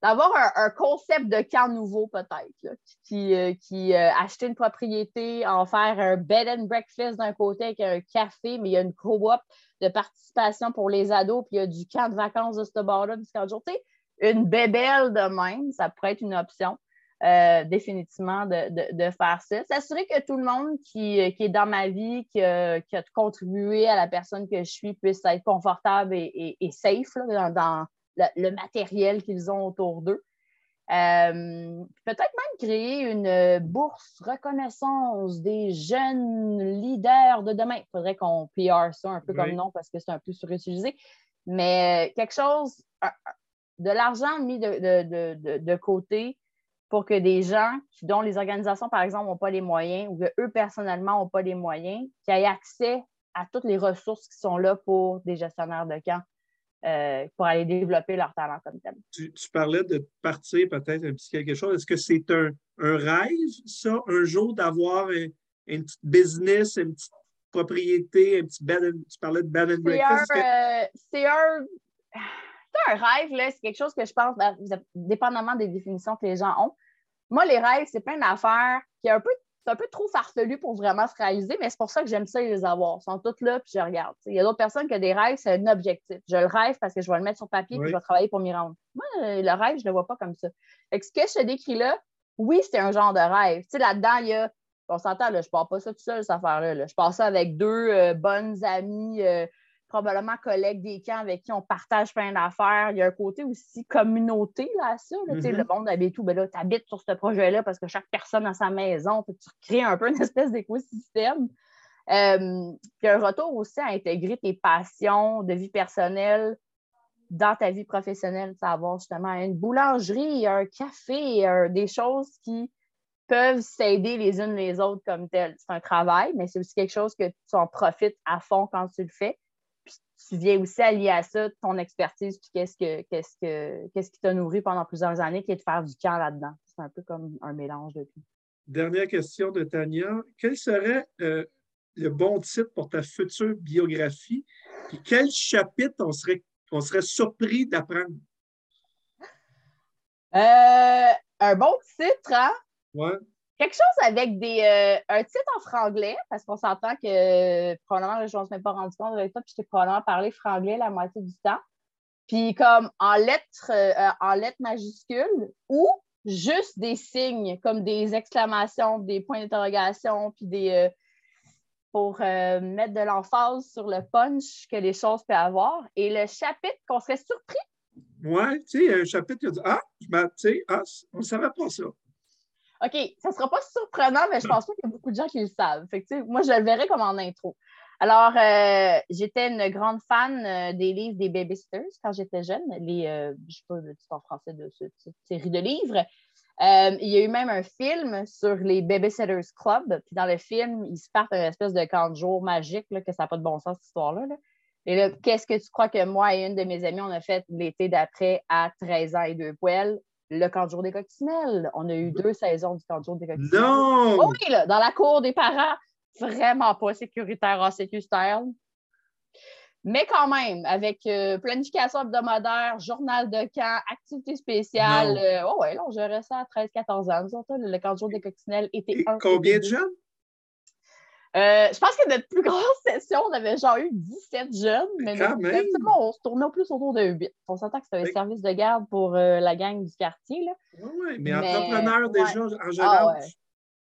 D'avoir un, concept de camp nouveau, peut-être, qui, euh, qui euh, acheter une propriété, en faire un bed and breakfast d'un côté avec un café, mais il y a une co-op de participation pour les ados, puis il y a du camp de vacances de ce bord-là, une bébelle de même, ça pourrait être une option. Euh, définitivement de, faire ça. S'assurer que tout le monde qui, est dans ma vie, qui, a contribué à la personne que je suis, puisse être confortable et, safe dans, le, matériel qu'ils ont autour d'eux. Euh, peut-être même créer une bourse reconnaissance des jeunes leaders de demain. Il faudrait qu'on PR ça un peu comme nom parce que c'est un peu surutilisé. Mais quelque chose, de l'argent mis de, côté pour que des gens dont les organisations, par exemple, n'ont pas les moyens ou qu'eux, personnellement, n'ont pas les moyens, qui aient accès à toutes les ressources qui sont là pour des gestionnaires de camp euh, pour aller développer leur talent comme tel. Tu, parlais de partir peut-être un petit quelque chose. Est-ce que c'est un, rêve, ça, un jour d'avoir un, une petite business, une petite propriété, un petit bed tu parlais de bed and breakfast? Euh, c'est un, un rêve, c'est quelque chose que je pense, ben, dépendamment des définitions que les gens ont. Moi, les rêves, c'est plein d'affaires qui est un peu c'est un peu trop farfelu pour vraiment se réaliser, mais c'est pour ça que j'aime ça les avoir. Ils sont tous là, puis je regarde. Il y a d'autres personnes qui ont des rêves, c'est un objectif. Je le rêve parce que je vais le mettre sur papier, puis je vais travailler pour m'y rendre. Moi, le rêve, je ne le vois pas comme ça. ce que je te décris là, oui, c'est un genre de rêve. là-dedans, il y a, on s'entend, je ne pars pas ça tout seul, cette affaire-là. Je pars ça avec deux euh, bonnes amies. Euh, probablement collègues des camps avec qui on partage plein d'affaires. Il y a un côté aussi communauté là, à ça. Le mm-hmm. monde habite tout. Ben là, tu habites sur ce projet-là parce que chaque personne a sa maison. tu crées un peu une espèce d'écosystème. Euh, puis un retour aussi à intégrer tes passions de vie personnelle dans ta vie professionnelle. Avoir justement une boulangerie, un café, des choses qui peuvent s'aider les unes les autres comme telles. C'est un travail, mais c'est aussi quelque chose que tu en profites à fond quand tu le fais tu viens aussi allier à ça ton expertise, puis qu'est-ce, que, qu'est-ce, que, qu'est-ce qui t'a nourri pendant plusieurs années, qui est de faire du camp là-dedans. C'est un peu comme un mélange de tout. Dernière question de Tania. Quel serait euh, le bon titre pour ta future biographie? Puis quel chapitre on serait, on serait surpris d'apprendre? Euh, un bon titre, hein? Ouais. Quelque chose avec des, euh, un titre en franglais, parce qu'on s'entend que probablement, je ne me suis pas rendu compte avec toi, puis je t'ai probablement parlé franglais la moitié du temps. Puis comme en lettres, euh, en lettres majuscules ou juste des signes comme des exclamations, des points d'interrogation, puis des. Euh, pour mettre de l'emphase sur le punch que les choses peuvent avoir. Et le chapitre qu'on serait surpris. Oui, tu sais, un chapitre qui a dit Ah, tu sais, ah, on ne savait pas ça. OK, ça ne sera pas surprenant, mais je pense pas qu'il y a beaucoup de gens qui le savent. Moi, je le verrai comme en intro. Alors, euh, j'étais une grande fan euh, des livres des Babysitters quand j'étais jeune, les, euh, je sais pas le titre en français de cette, série de livres. il y a eu même un film sur les Babysitters Club. Puis dans le film, ils se partent une espèce de camp de jour magique, que ça n'a pas de bon sens, cette histoire-là. Et là, qu'est-ce que tu crois que moi et une de mes amies, on a fait l'été d'après à 13 ans et deux poils? Le camp de jour des coccinelles. On a eu deux saisons du camp de jour des coccinelles. Non! Oh oui, là, dans la cour des parents. Vraiment pas sécuritaire en sécu style. Mais quand même, avec euh, planification hebdomadaire, journal de camp, activité spéciale. Euh, oh ouais, là, on gérait ça à 13-14 ans. Nous le camp de jour des coccinelles était Et Combien de jeunes? Euh, je pense que notre plus grosse session, on avait genre eu 17 jeunes, mais on se tournait plus autour de 8. On s'entend que c'était un service de garde pour euh, la gang du quartier. Oui, oui, mais, entrepreneurs déjà en général. Ah,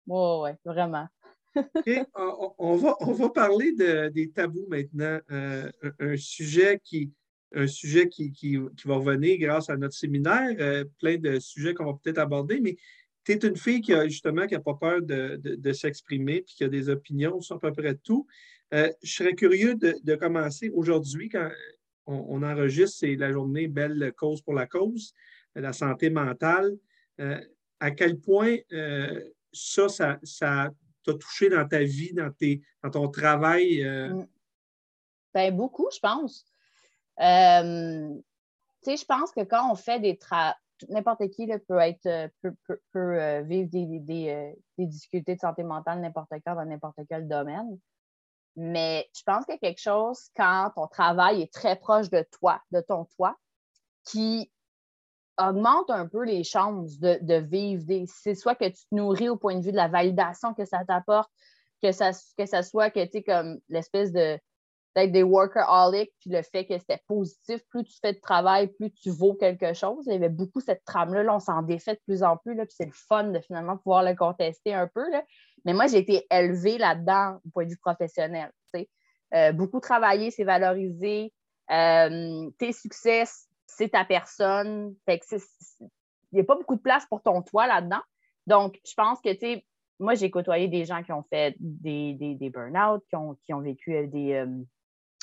oui, ouais, vraiment. on, va, on va parler de, des tabous maintenant. Euh, un, sujet qui, un sujet qui, qui, qui, va revenir grâce à notre séminaire, plein de sujets qu'on va peut-être aborder, mais tu es une fille qui a justement qui n'a pas peur de, s'exprimer puis qui a des opinions sur à peu près tout. Euh, je serais curieux de, commencer aujourd'hui, quand on, enregistre, c'est la journée Belle cause pour la cause, la santé mentale. Euh, à quel point euh, ça, ça, t'a touché dans ta vie, dans, tes, dans ton travail? Mm. Ben, beaucoup, je pense. je pense que quand on fait des, travaux n'importe qui peut, être, euh, peut, euh, vivre euh, des, difficultés de santé mentale n'importe quand dans n'importe quel domaine. Mais je pense qu'il y a quelque chose quand ton travail est très proche de toi, de ton toi, qui augmente un peu les chances de, vivre des. C'est soit que tu te nourris au point de vue de la validation que ça t'apporte, que ça, que ça soit que tu comme l'espèce de d'être des workaholics, puis le fait que c'était positif, plus tu fais de travail, plus tu vaux quelque chose. Il y avait beaucoup cette trame-là, là, on s'en défait de plus en plus, là, puis c'est le fun de finalement pouvoir le contester un peu. Là. Mais moi, j'ai été élevée là-dedans au point de vue professionnel. Euh, beaucoup travailler, c'est valoriser. Euh, tes succès, c'est ta personne. n'y a pas beaucoup de place pour ton toit là-dedans. Donc, je pense que, tu sais, moi, j'ai côtoyé des gens qui ont fait des, des, burn-out, qui ont, qui ont vécu euh, des,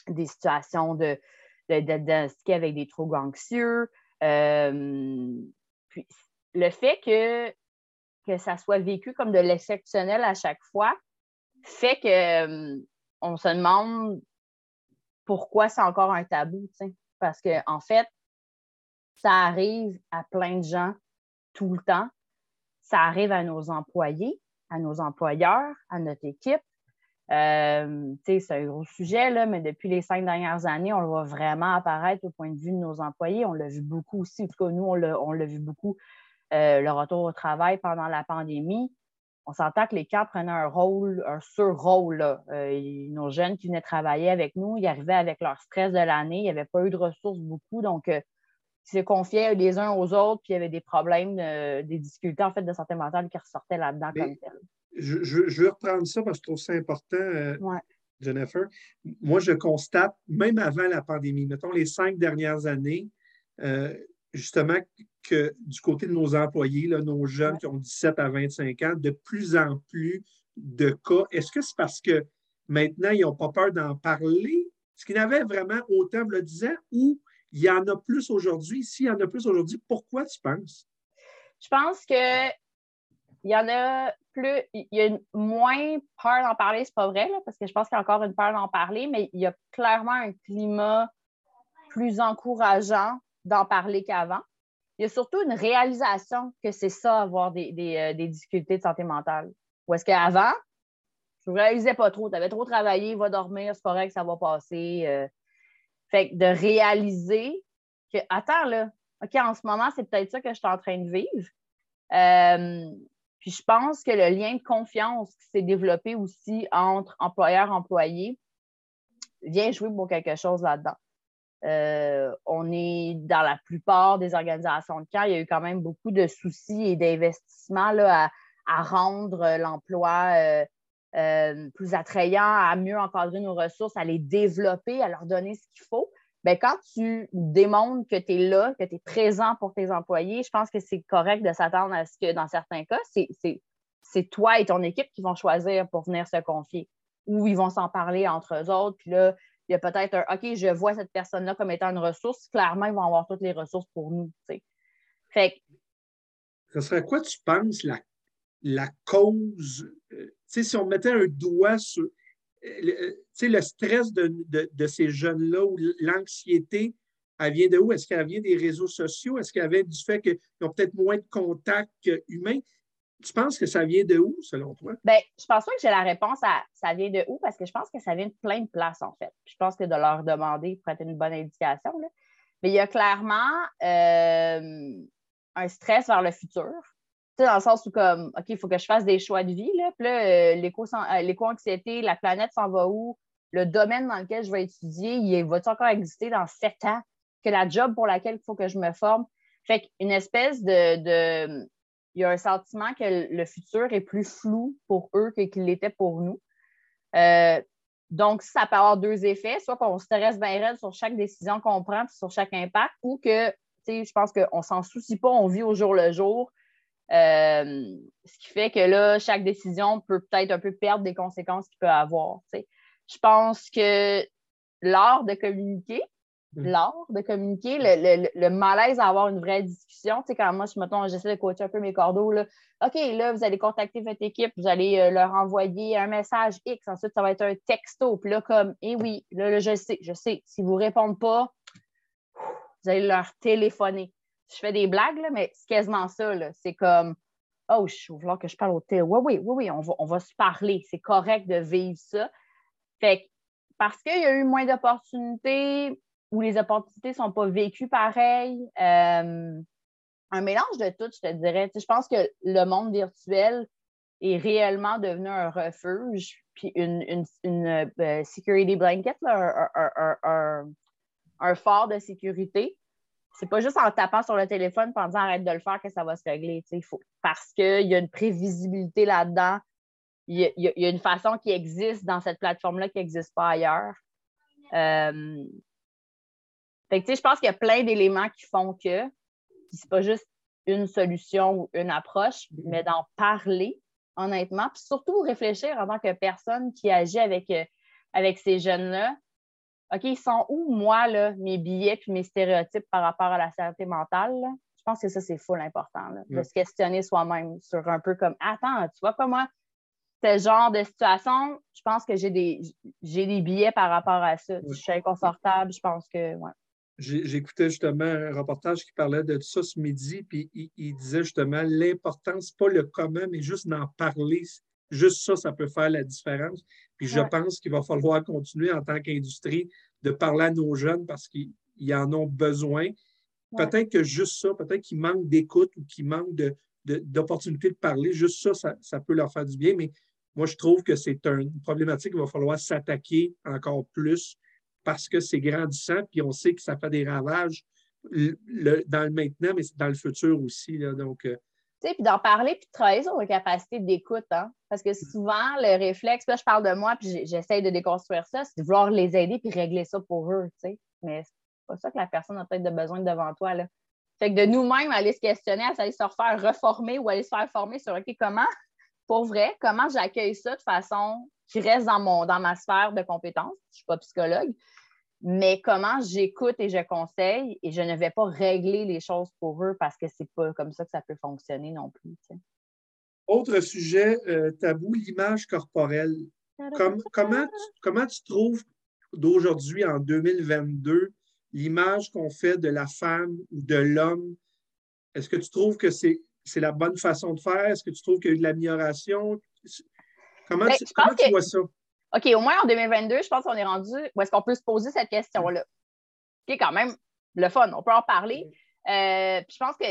des situations de, avec des troubles anxieux. Euh, puis, le fait que, que ça soit vécu comme de l'exceptionnel à chaque fois fait que on se demande pourquoi c'est encore un tabou, parce qu'en en fait, ça arrive à plein de gens tout le temps. Ça arrive à nos employés, à nos employeurs, à notre équipe. Euh, c'est un gros sujet, là, mais depuis les cinq dernières années, on le voit vraiment apparaître au point de vue de nos employés. On l'a vu beaucoup aussi. En tout cas, nous, on l'a vu beaucoup euh, le retour au travail pendant la pandémie. On s'entend que les camps prenaient un rôle, un sur-rôle. Euh, nos jeunes qui venaient travailler avec nous, ils arrivaient avec leur stress de l'année. Il n'y avait pas eu de ressources beaucoup. Donc, se confiaient les uns aux autres, puis il y avait des problèmes, des difficultés en fait de santé mentale qui ressortaient là-dedans comme tel. Je, je, veux reprendre ça parce que je trouve ça important, euh, Jennifer. Moi, je constate, même avant la pandémie, mettons les cinq dernières années, euh, justement, que du côté de nos employés, là, nos jeunes qui ont 17 à 25 ans, de plus en plus de cas. Est-ce que c'est parce que maintenant, ils n'ont pas peur d'en parler? Ce qu'ils n'avaient vraiment autant, le disait, ou il y en a plus aujourd'hui? S'il y en a plus aujourd'hui, pourquoi tu penses? Je pense que il y en a il y a moins peur d'en parler, c'est pas vrai, parce que je pense qu'il y a encore une peur d'en parler, mais il y a clairement un climat plus encourageant d'en parler qu'avant. Il y a surtout une réalisation que c'est ça, avoir des, euh, difficultés de santé mentale. Ou est-ce qu'avant, je ne réalisais pas trop, tu avais trop travaillé, va dormir, c'est correct, ça va passer. Euh, fait que de réaliser que, attends, là, OK, en ce moment, c'est peut-être ça que je suis en train de vivre. Euh, puis je pense que le lien de confiance qui s'est développé aussi entre employeur-employé vient jouer pour quelque chose là-dedans. Euh, on est dans la plupart des organisations de cas, il y a eu quand même beaucoup de soucis et d'investissements à, à, rendre l'emploi euh, euh, plus attrayants, à mieux encadrer nos ressources, à les développer, à leur donner ce qu'il faut. Bien, quand tu démontres que tu es là, que tu es présent pour tes employés, je pense que c'est correct de s'attendre à ce que dans certains cas, c'est toi et ton équipe qui vont choisir pour venir se confier ou ils vont s'en parler entre eux autres. Puis là, il y a peut-être un OK, je vois cette personne-là comme étant une ressource. Clairement, ils vont avoir toutes les ressources pour nous. Fait Ça serait quoi, tu penses, la, la cause euh, si on mettait un doigt sur euh, le stress de, ces jeunes-là ou l'anxiété, elle vient de où? Est-ce qu'elle vient des réseaux sociaux? Est-ce qu'elle vient du fait qu'ils ont peut-être moins de contacts humains? Tu penses que ça vient de où, selon toi? Bien, je pense pas que j'ai la réponse à ça vient de où, parce que je pense que ça vient de plein de places, en fait. Je pense que de leur demander pourrait être une bonne indication. Mais il y a clairement euh, un stress vers le futur dans le sens où, comme, OK, il faut que je fasse des choix de vie. Là. Puis là, euh, euh, l'éco-anxiété, la planète s'en va où? Le domaine dans lequel je vais étudier, il va-t-il encore exister dans sept ans? Que la job pour laquelle il faut que je me forme? Fait qu'une espèce de, Il y a un sentiment que le futur est plus flou pour eux que qu'il l'était pour nous. Euh, donc, ça peut avoir deux effets, soit qu'on stresse bien raide sur chaque décision qu'on prend, sur chaque impact, ou que, tu sais, je pense qu'on s'en soucie pas, on vit au jour le jour, euh, ce qui fait que là, chaque décision peut peut-être un peu perdre des conséquences qu'il peut avoir. Je pense que l'art de communiquer, mm. l'art de communiquer, le, malaise à avoir une vraie discussion. Tu quand moi, je j'essaie de coacher un peu mes cordeaux, là. OK, là, vous allez contacter votre équipe, vous allez euh, leur envoyer un message X, ensuite, ça va être un texto. Puis là, comme, eh oui, là, là je sais, je sais, si vous ne répondent pas, vous allez leur téléphoner je fais des blagues, mais c'est quasiment ça. C'est comme Oh, je veux que je parle au thé. Oui, oui, oui, oui, on va, on va se parler. C'est correct de vivre ça. Fait que, parce qu'il y a eu moins d'opportunités ou les opportunités ne sont pas vécues pareil, euh, un mélange de tout, je te dirais. je pense que le monde virtuel est réellement devenu un refuge, puis une, une, euh, security blanket, un, un, fort de sécurité c'est pas juste en tapant sur le téléphone en disant arrête de le faire que ça va se régler. Faut, parce qu'il y a une prévisibilité là-dedans. Il y, a, une façon qui existe dans cette plateforme-là qui n'existe pas ailleurs. Euh, je pense qu'il y a plein d'éléments qui font que c'est pas juste une solution ou une approche, mais d'en parler, honnêtement, puis surtout réfléchir en tant que personne qui agit avec, euh, avec ces jeunes-là. OK, ils sont où, moi, là, mes billets puis mes stéréotypes par rapport à la santé mentale? Je pense que ça, c'est full important, de se questionner soi-même sur un peu comme Attends, tu vois pas moi, ce genre de situation, je pense que j'ai des, j'ai des billets par rapport à ça. Je suis inconfortable, je pense que. Ouais. J'écoutais justement un reportage qui parlait de ça ce midi, puis il, disait justement l'importance, pas le commun, mais juste d'en parler. Juste ça, ça peut faire la différence. Puis je pense qu'il va falloir continuer en tant qu'industrie de parler à nos jeunes parce qu'ils en ont besoin. Peut-être que juste ça, peut-être qu'ils manquent d'écoute ou qu'ils manquent d'opportunités de, de, parler. Juste ça, ça, ça, peut leur faire du bien. Mais moi, je trouve que c'est une problématique qu'il va falloir s'attaquer encore plus parce que c'est grandissant, puis on sait que ça fait des ravages dans le maintenant, mais dans le futur aussi. donc, euh, sais, puis d'en parler, puis de travailler sur la capacité d'écoute, hein? parce que souvent, le réflexe, là, je parle de moi, puis j'essaye de déconstruire ça, c'est de vouloir les aider puis régler ça pour eux, tu. Mais c'est pas ça que la personne a peut-être besoin devant toi, là. Fait que de nous-mêmes, aller se questionner, aller se refaire reformer ou aller se faire former sur, OK, comment, pour vrai, comment j'accueille ça de façon qui reste dans, mon, dans ma sphère de compétences. Je ne suis pas psychologue, mais comment j'écoute et je conseille et je ne vais pas régler les choses pour eux parce que ce n'est pas comme ça que ça peut fonctionner non plus. Autre sujet euh, tabou, l'image corporelle. comment, tu, comment tu trouves d'aujourd'hui, en 2022, l'image qu'on fait de la femme ou de l'homme? Est-ce que tu trouves que c'est la bonne façon de faire? Est-ce que tu trouves qu'il y a eu de l'amélioration? Comment, ben, tu, vois ça? OK, au moins en 2022, je pense qu'on est rendu où est-ce qu'on peut se poser cette question-là. Qui est quand même le fun, on peut en parler. Euh, puis je pense que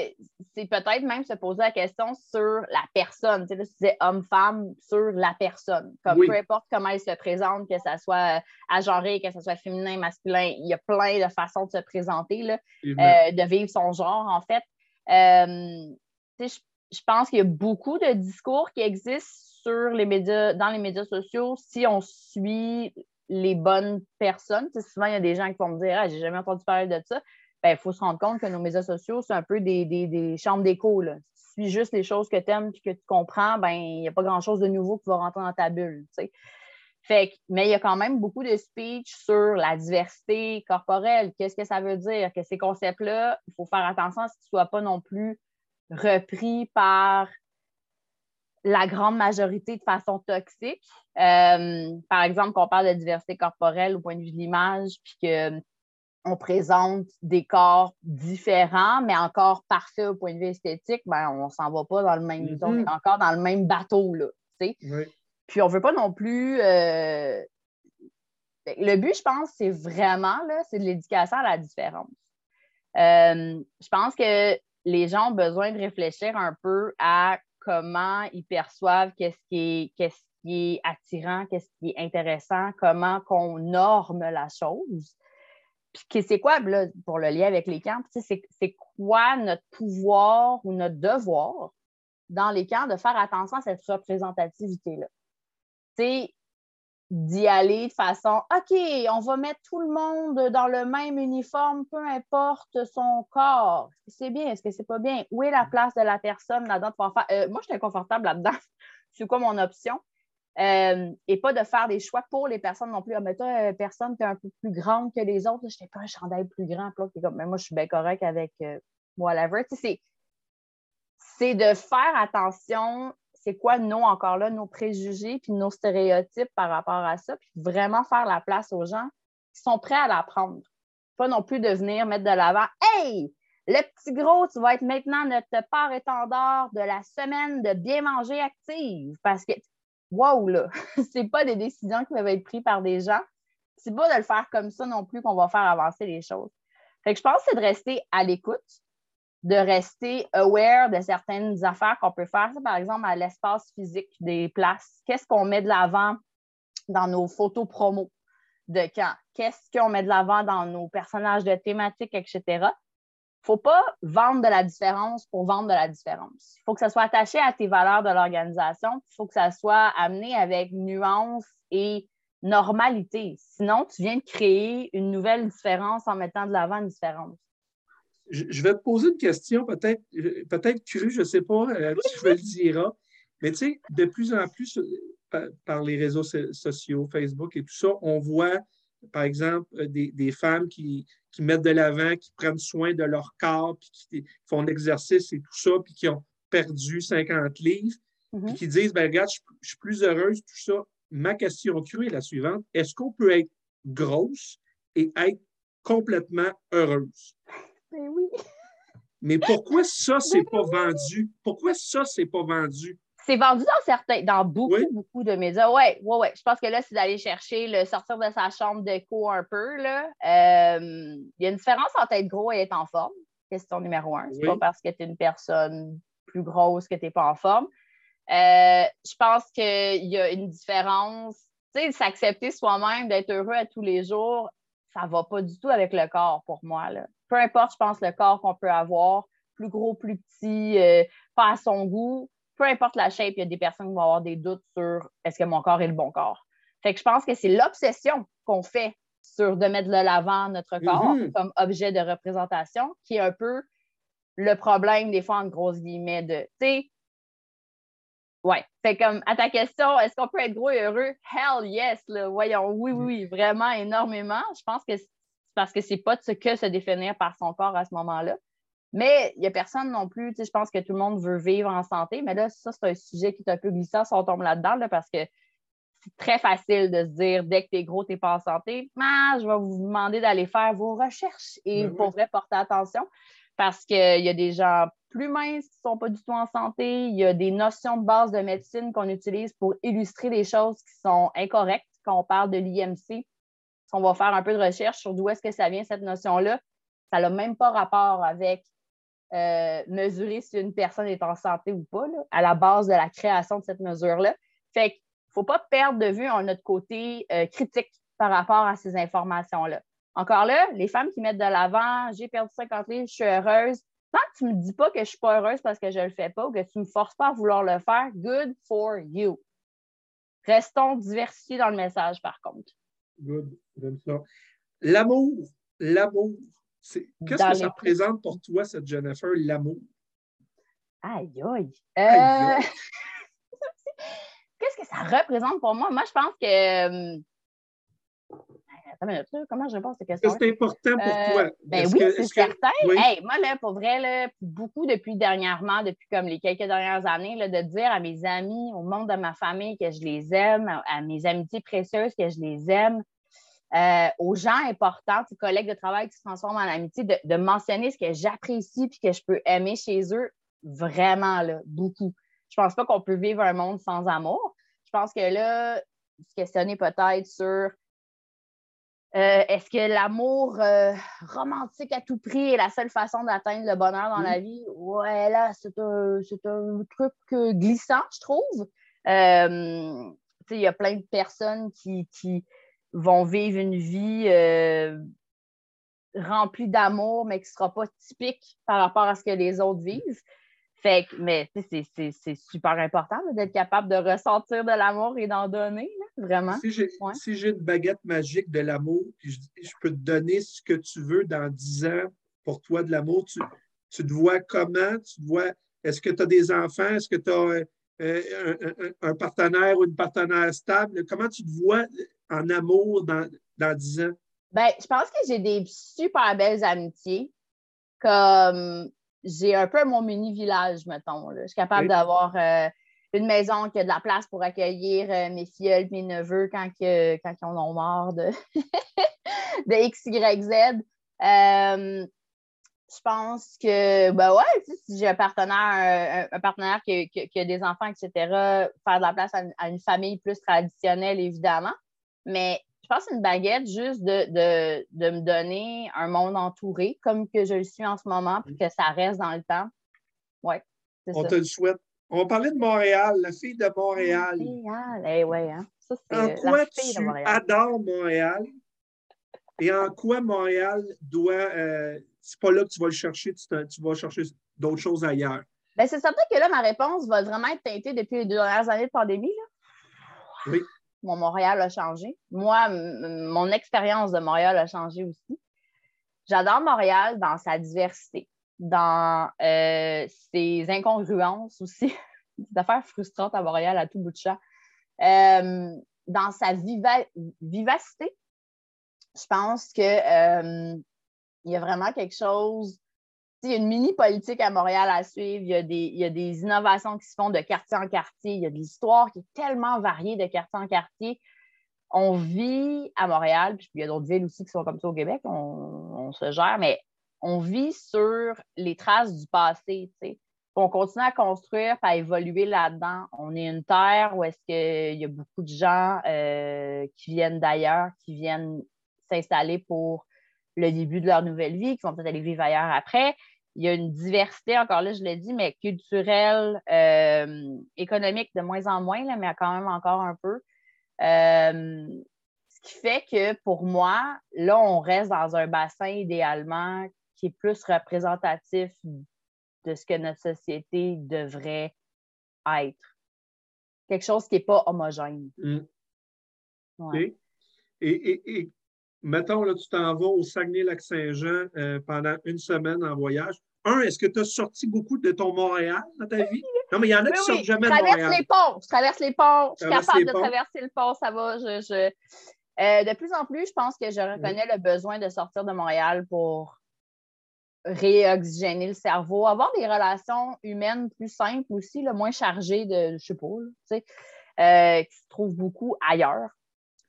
c'est peut-être même se poser la question sur la personne. Tu sais, là, tu disais homme-femme sur la personne. Comme peu importe comment elle se présente, que ce soit agenré, que ce soit féminin, masculin, il y a plein de façons de se présenter, là, euh, de vivre son genre, en fait. Euh, je, je pense qu'il y a beaucoup de discours qui existent sur les médias, dans les médias sociaux si on suit les bonnes personnes. souvent, il y a des gens qui vont me dire Ah, j'ai jamais entendu parler de ça. Il ben, faut se rendre compte que nos médias sociaux, c'est un peu des, des, chambres d'écho. Si tu suis juste les choses que tu aimes et que tu comprends, ben il n'y a pas grand-chose de nouveau qui va rentrer dans ta bulle. Fait mais il y a quand même beaucoup de speech sur la diversité corporelle. Qu'est-ce que ça veut dire? Que ces concepts-là, il faut faire attention à ce qu'ils ne soient pas non plus repris par la grande majorité de façon toxique. Euh, par exemple, qu'on parle de diversité corporelle au point de vue de l'image, puis qu'on présente des corps différents, mais encore parfaits au point de vue esthétique, ben, on ne s'en va pas dans le même, mm encore dans le même bateau. Là, Puis on ne veut pas non plus. Euh, le but, je pense, c'est vraiment là, c'est de l'éducation à la différence. Euh, je pense que les gens ont besoin de réfléchir un peu à comment ils perçoivent qu'est-ce qui est, attirant, qu'est-ce qui est intéressant, comment qu'on norme la chose. Puis c'est quoi, pour le lien avec les camps, c'est quoi notre pouvoir ou notre devoir dans les camps de faire attention à cette représentativité-là? D'y aller de façon OK, on va mettre tout le monde dans le même uniforme, peu importe son corps. Est-ce que c'est bien? Est-ce que c'est pas bien? Où est la place de la personne là-dedans pour faire? Euh, moi, je suis inconfortable là-dedans. c'est quoi mon option? Euh, et pas de faire des choix pour les personnes non plus. Ah, mais toi, euh, personne qui est un peu plus grande que les autres, je n'ai pas un chandail plus grand. mais moi, je suis bien correct avec whatever. c'est de faire attention c'est quoi, nous, encore là, nos préjugés puis nos stéréotypes par rapport à ça, puis vraiment faire la place aux gens qui sont prêts à l'apprendre. Pas non plus de venir mettre de l'avant Hey, le petit gros, tu vas être maintenant notre part étendard de la semaine de bien manger active. Parce que, wow, là, c'est pas des décisions qui peuvent être prises par des gens. C'est pas de le faire comme ça non plus qu'on va faire avancer les choses. Fait que je pense que c'est de rester à l'écoute, de rester aware de certaines affaires qu'on peut faire. Par exemple, à l'espace physique des places, qu'est-ce qu'on met de l'avant dans nos photos promo de camp? Qu'est-ce qu'on met de l'avant dans nos personnages de thématiques, etc. Il ne faut pas vendre de la différence pour vendre de la différence. Il faut que ça soit attaché à tes valeurs de l'organisation. Il faut que ça soit amené avec nuance et normalité. Sinon, tu viens de créer une nouvelle différence en mettant de l'avant une différence. Je, vais te poser une question, peut-être peut crue, je ne sais pas, euh, tu me le diras. Mais tu sais, de plus en plus, euh, par, les réseaux sociaux, Facebook et tout ça, on voit, par exemple, euh, des, femmes qui, mettent de l'avant, qui prennent soin de leur corps, puis qui font l'exercice et tout ça, puis qui ont perdu 50 livres, puis mm-hmm. qui disent, ben regarde, je, je, suis plus heureuse, tout ça. Ma question crue est la suivante. Est-ce qu'on peut être grosse et être complètement heureuse? Mais ben oui. Mais pourquoi ça, c'est pas vendu? Pourquoi ça, c'est pas vendu? C'est vendu dans certains, dans beaucoup, beaucoup de médias. Oui, oui, oui. Je pense que là, c'est d'aller chercher le sortir de sa chambre d'écho un peu. Là. Euh, il y a une différence entre être gros et être en forme. Question numéro un. C'est pas parce que tu es une personne plus grosse que tu n'es pas en forme. Euh, je pense qu'il y a une différence. Tu sais, s'accepter soi-même, d'être heureux à tous les jours, ça ne va pas du tout avec le corps pour moi. Là peu importe, je pense, le corps qu'on peut avoir, plus gros, plus petit, euh, pas à son goût, peu importe la shape, il y a des personnes qui vont avoir des doutes sur est-ce que mon corps est le bon corps. Fait que je pense que c'est l'obsession qu'on fait sur de mettre de l'avant notre corps mm-hmm. comme objet de représentation qui est un peu le problème des fois en grosses guillemets de, tu sais, ouais. Fait comme à ta question, est-ce qu'on peut être gros et heureux? Hell yes, là, voyons, oui, oui, oui, vraiment énormément. Je pense que parce que c'est pas ce que se définir par son corps à ce moment-là. Mais il n'y a personne non plus, je pense que tout le monde veut vivre en santé, mais là, ça, c'est un sujet qui est un peu glissant si on tombe là-dedans, parce que c'est très facile de se dire dès que tu es gros, tu n'es pas en santé, ah, je vais vous demander d'aller faire vos recherches et ben pour vrai porter attention. Parce qu'il y a des gens plus minces qui ne sont pas du tout en santé, il y a des notions de base de médecine qu'on utilise pour illustrer des choses qui sont incorrectes quand on parle de l'IMC, on va faire un peu de recherche sur d'où est-ce que ça vient, cette notion-là, ça n'a même pas rapport avec euh, mesurer si une personne est en santé ou pas, à la base de la création de cette mesure-là. Fait qu'il ne faut pas perdre de vue notre côté euh, critique par rapport à ces informations-là. Encore là, les femmes qui mettent de l'avant, j'ai perdu 50 livres, je suis heureuse. Tant que tu ne me dis pas que je ne suis pas heureuse parce que je ne le fais pas ou que tu ne me forces pas à vouloir le faire, good for you. Restons diversifiés dans le message, par contre. Good, j'aime ça. L'amour, l'amour. Qu'est-ce que ça représente pour toi, cette Jennifer, l'amour? Aïe, aïe. Euh, qu'est-ce que ça représente pour moi? Moi, je pense que. Attends comment je réponds à cette question? C'est important pour euh, toi? Ben oui, c'est certain. moi, là, pour vrai, là, beaucoup depuis dernièrement, depuis comme les quelques dernières années, là, de dire à mes amis, au monde de ma famille que je les aime, à mes amitiés précieuses que je les aime, euh, aux gens importants, aux collègues de travail qui se transforment en amitié, de, mentionner ce que j'apprécie et que je peux aimer chez eux, vraiment, là, beaucoup. Je pense pas qu'on peut vivre un monde sans amour. Je pense que là, se questionner peut-être sur euh, est-ce que l'amour euh, romantique à tout prix est la seule façon d'atteindre le bonheur dans la vie? Ouais, là, c'est un, truc glissant, je trouve. il y a plein de personnes qui, qui, vont vivre une vie euh, remplie d'amour, mais qui ne sera pas typique par rapport à ce que les autres vivent. Fait que, mais c'est super important d'être capable de ressentir de l'amour et d'en donner, vraiment? Si j'ai une baguette magique de l'amour, je, je, peux te donner ce que tu veux dans 10 ans pour toi de l'amour, tu, tu, te vois comment? Tu te vois, est-ce que tu as des enfants? Est-ce que tu as euh, un, un, partenaire ou une partenaire stable? Comment tu te vois en amour dans, dans 10 ans? Ben, je pense que j'ai des super belles amitiés. Comme j'ai un peu mon mini-village, mettons. Je suis capable d'avoir euh, une maison qui a de la place pour accueillir euh, mes filles, mes neveux quand, que, quand ils en ont marre de, de X, Y, Z. Euh, je pense que, ben ouais, si j'ai un partenaire, un, partenaire qui, qui, a des enfants, etc., faire de la place à une famille plus traditionnelle, évidemment. Mais je pense une baguette juste de, me donner un monde entouré comme que je le suis en ce moment, puis que ça reste dans le temps. Oui. On te le souhaite. On va parler de Montréal, la fille de Montréal. Montréal, eh ouais, hein? Ça, en quoi tu Montréal. adores Montréal? Et en quoi Montréal doit. Euh, c'est pas là que tu vas le chercher, tu, tu vas chercher d'autres choses ailleurs. Bien, c'est certain que là, ma réponse va vraiment être teintée depuis les deux dernières années de pandémie. Là. Oui mon Montréal a changé. Moi, mon expérience de Montréal a changé aussi. J'adore Montréal dans sa diversité, dans euh, ses incongruences aussi, des affaires frustrantes à Montréal à tout bout de champ, euh, dans sa vivacité. Je pense que euh, il y a vraiment quelque chose. Il y a une mini politique à Montréal à suivre. Il y, a des, il y, a des, innovations qui se font de quartier en quartier. Il y a de l'histoire qui est tellement variée de quartier en quartier on vit à Montréal, puis il y a d'autres villes aussi qui sont comme ça au Québec, on, se gère, mais on vit sur les traces du passé, tu sais. On continue à construire, à évoluer là-dedans. On est une terre où est-ce qu'il y a beaucoup de gens euh, qui viennent d'ailleurs, qui viennent s'installer pour le début de leur nouvelle vie, qui vont peut-être aller vivre ailleurs après. Il y a une diversité, encore là, je l'ai dit, mais culturelle, euh, économique de moins en moins, là, mais quand même encore un peu. Euh, ce qui fait que pour moi, là, on reste dans un bassin idéalement qui est plus représentatif de ce que notre société devrait être. Quelque chose qui n'est pas homogène. Mm. Et, mettons, là, tu t'en vas au Saguenay-Lac-Saint-Jean euh, pendant une semaine en voyage. Un, est-ce que tu as sorti beaucoup de ton Montréal dans ta vie? Non, mais il y en a qui sortent jamais de Montréal. Je traverse les ponts. Je traverse les ponts. Je suis capable de traverser le pont. Ça va. Je, euh, de plus en plus, je pense que je reconnais le besoin de sortir de Montréal pour réoxygéner le cerveau, avoir des relations humaines plus simples aussi, le moins chargées de, je sais pas, tu sais, euh, qui se trouvent beaucoup ailleurs.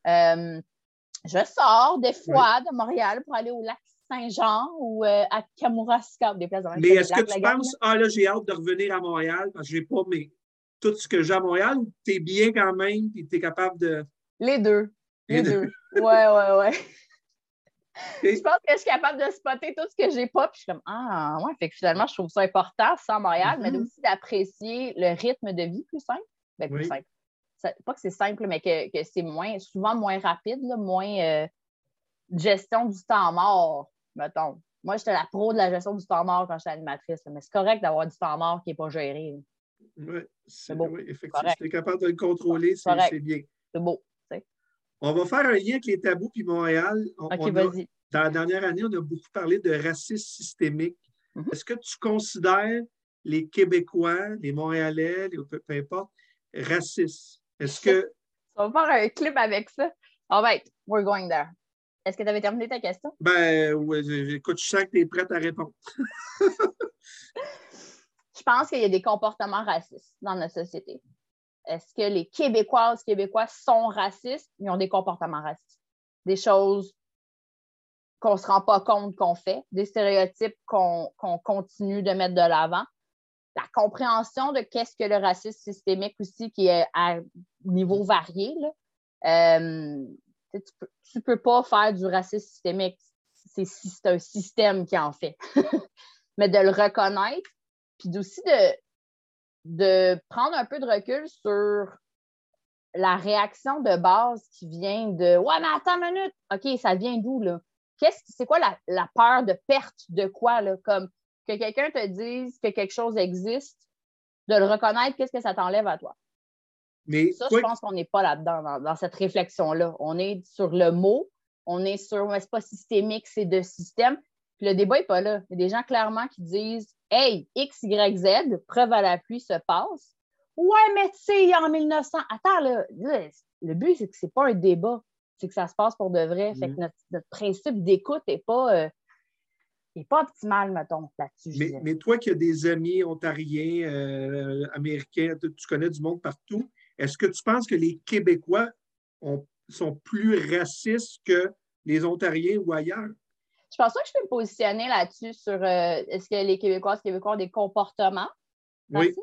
Euh, je sors des fois de Montréal pour aller au lac Saint-Jean ou euh, à Kamouraska, des places Mais est-ce que tu penses, ah là, j'ai hâte de revenir à Montréal parce que j'ai pas mais, tout ce que j'ai à Montréal ou tu es bien quand même et tu es capable de. Les deux. Les, deux. Oui, Ouais, ouais, ouais. Je pense que je suis capable de spotter tout ce que j'ai pas, puis je suis comme Ah, ouais, fait que finalement, je trouve ça important, à Montréal, mais mm-hmm. aussi d'apprécier le rythme de vie plus simple. Ben, plus simple. pas que c'est simple, mais que, que c'est moins, souvent moins rapide, moins euh, gestion du temps mort mettons. Moi, j'étais la pro de la gestion du temps mort quand j'étais animatrice, mais c'est correct d'avoir du temps mort qui n'est pas géré. Oui, c'est beau. effectivement. Si tu es capable de le contrôler, c'est bien. C'est beau. On va faire un lien avec les tabous puis Montréal. OK, vas-y. Dans la dernière année, on a beaucoup parlé de racisme systémique. Mm-hmm. Est-ce que tu considères les Québécois, les Montréalais, les, peu, importe, racistes? Est-ce que. On va faire un clip avec ça. All right, we're going there. Est-ce que tu avais terminé ta question? Ben oui, écoute, je sens que tu es prête à répondre. je pense qu'il y a des comportements racistes dans notre société. Est-ce que les Québécoises, Québécois sont racistes? Ils ont des comportements racistes. Des choses qu'on ne se rend pas compte qu'on fait, des stéréotypes qu'on continue de mettre de l'avant. La compréhension de qu'est-ce que le racisme systémique aussi, qui est à niveau varié. Là. Euh, tu ne peux, pas faire du racisme systémique. C'est un système qui en fait. Mais de le reconnaître, puis aussi de, de prendre un peu de recul sur la réaction de base qui vient de Ouais, mais attends une minute, OK, ça vient d'où là? c'est quoi la, peur de perte de quoi? Là? Comme que quelqu'un te dise que quelque chose existe, de le reconnaître, qu'est-ce que ça t'enlève à toi? ça, je pense qu'on n'est pas là-dedans, dans, cette réflexion-là. On est sur le mot, on est sur, mais c'est pas systémique, c'est de système. Puis le débat n'est pas là. Il y a des gens clairement qui disent Hey, X, Y, Z, preuve à l'appui se passe. Ouais, mais tu sais, en 1900, attends, là, le but, c'est que c'est pas un débat, c'est que ça se passe pour de vrai. Fait que mm-hmm. notre, principe d'écoute n'est pas, euh, pas optimal, mettons, là-dessus. Mais, toi qui as des amis ontariens, euh, américains, tu connais du monde partout, est-ce que tu penses que les Québécois sont plus racistes que les Ontariens ou ailleurs? Je pense pas que je peux me positionner là-dessus sur euh, est-ce que les Québécois, Québécois ont des comportements racistes?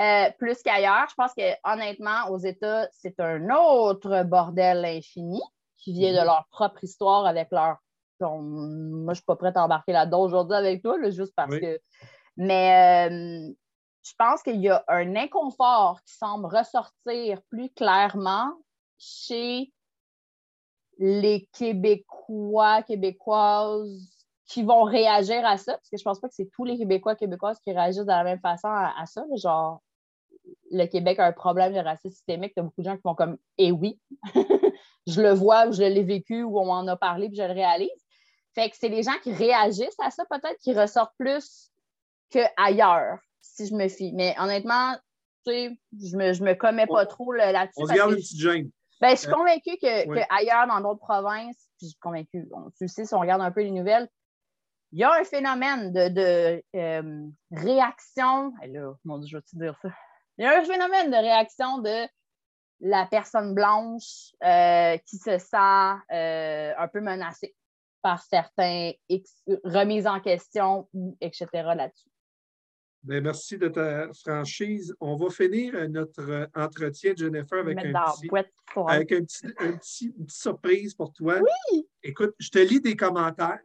Euh, plus qu'ailleurs. Je pense que honnêtement, aux États, c'est un autre bordel infini qui vient de mhm. leur propre histoire avec leur. moi, je ne suis pas prête à embarquer là-dedans aujourd'hui avec toi, juste parce que. Mais euh, je pense qu'il y a un inconfort qui semble ressortir plus clairement chez les Québécois, Québécoises qui vont réagir à ça, parce que je pense pas que c'est tous les Québécois, Québécoises qui réagissent de la même façon à, ça. Genre, le Québec a un problème de racisme systémique. Il y a beaucoup de gens qui vont comme Eh oui, je le vois ou je l'ai vécu ou on en a parlé puis je le réalise. Fait que c'est les gens qui réagissent à ça, peut-être, qui ressortent plus qu'ailleurs, si je me fie. Mais honnêtement, tu sais, je me, je me commets pas trop là-dessus. On se garde une petite gêne. Ben, je suis euh, convaincue que, ailleurs, dans d'autres provinces, puis je suis convaincue, tu le sais, si on regarde un peu les nouvelles, il y a un phénomène de, de euh, réaction. Là, mon Dieu, je vais te dire ça? Il y a un phénomène de réaction de la personne blanche euh, qui se sent euh, un peu menacée par certains remises en question, etc. là-dessus. Bien, merci de ta franchise. On va finir notre entretien, Jennifer, avec, un petit, avec un petit, un petit, une petite surprise pour toi. Oui! Écoute, je te lis des commentaires.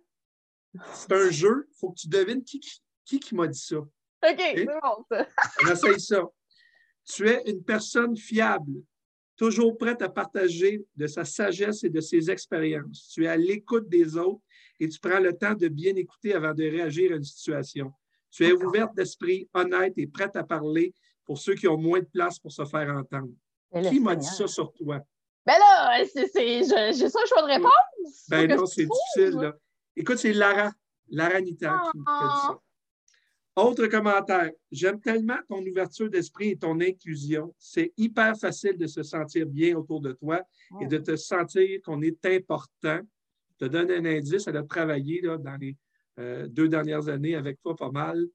C'est un jeu. Il faut que tu devines qui, qui, qui m'a dit ça. OK, c'est bon, ça. On essaye ça. Tu es une personne fiable, toujours prête à partager de sa sagesse et de ses expériences. Tu es à l'écoute des autres et tu prends le temps de bien écouter avant de réagir à une situation. Tu es ouverte d'esprit, honnête et prête à parler pour ceux qui ont moins de place pour se faire entendre. Qui m'a dit ça sur toi? Ben là, j'ai ça le choix de réponse. Ben non, c'est difficile. Là. Écoute, c'est Lara, Lara Nita qui, dit ça. Autre commentaire. J'aime tellement ton ouverture d'esprit et ton inclusion. C'est hyper facile de se sentir bien autour de toi et de te sentir qu'on est important. Je te donne un indice. Elle a travaillé là, dans les euh, deux dernières années avec toi pas mal.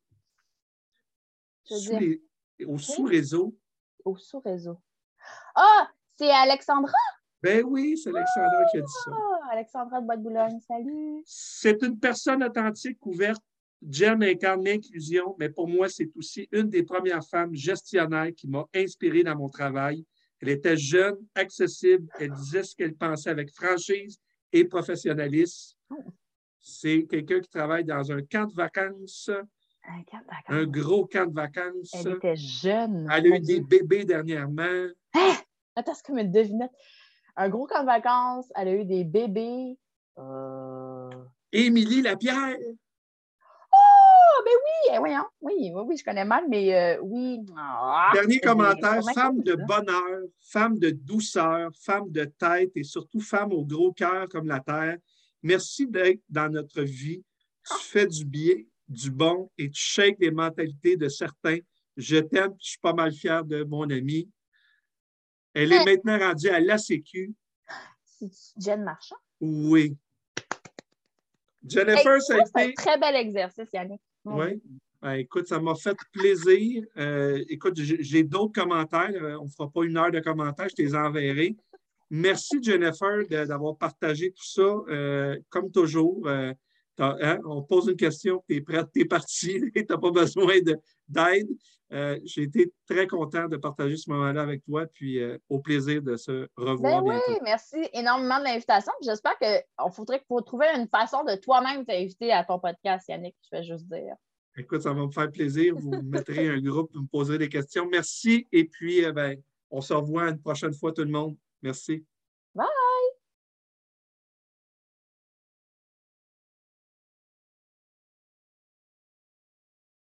au sous-réseau. Au sous-réseau. Ah, c'est Alexandra? Ben oui, c'est Alexandra qui a dit ça. Ah, Alexandra de Bois-de-Boulogne, salut. C'est une personne authentique, ouverte. Jen incarne l'inclusion, mais pour moi, c'est aussi une des premières femmes gestionnaires qui m'a inspiré dans mon travail. Elle était jeune, accessible, elle disait ce qu'elle pensait avec franchise et professionnalisme. C'est quelqu'un qui travaille dans un camp de vacances. Un camp de vacances. Un gros camp de vacances. Elle était jeune. Elle a eu des bébés dernièrement. Hein? Attends, c'est comme une devinette un gros camp de vacances, elle a eu des bébés. Euh... Émilie Lapierre. Oh, ben oui, eh. Oui, oui, oui, je connais mal, mais euh, oui. Ah, Dernier commentaire, femme de bonheur, femme de douceur, femme de tête et surtout femme au gros cœur comme la terre. Merci d'être dans notre vie. Tu fais du bien, du bon et tu shakes les mentalités de certains. Je t'aime, je suis pas mal fier de mon ami. Elle est maintenant rendue à l'ACQ. C'est Jen Marchand? Oui. Jennifer, ça a été. Un très bel exercice, Yannick. Oui. Ben, écoute, ça m'a fait plaisir. Euh, écoute, j'ai d'autres commentaires. Euh, on ne fera pas une heure de commentaires, je te les enverrai. Merci, Jennifer, d'avoir partagé tout ça. Euh, comme toujours, hein, on pose une question, tu es prête, tu es parti, tu n'as pas besoin d'aide. Euh, j'ai été très content de partager ce moment-là avec toi, puis euh, au plaisir de se revoir ben Oui, merci énormément de l'invitation. J'espère qu'on faudrait trouver une façon de toi-même t'inviter à ton podcast, Yannick, je vais juste dire. Écoute, ça va me faire plaisir. Vous mettrez un groupe, vous me poserez des questions. Merci. Et puis, euh, ben, on se revoit une prochaine fois, tout le monde. Merci.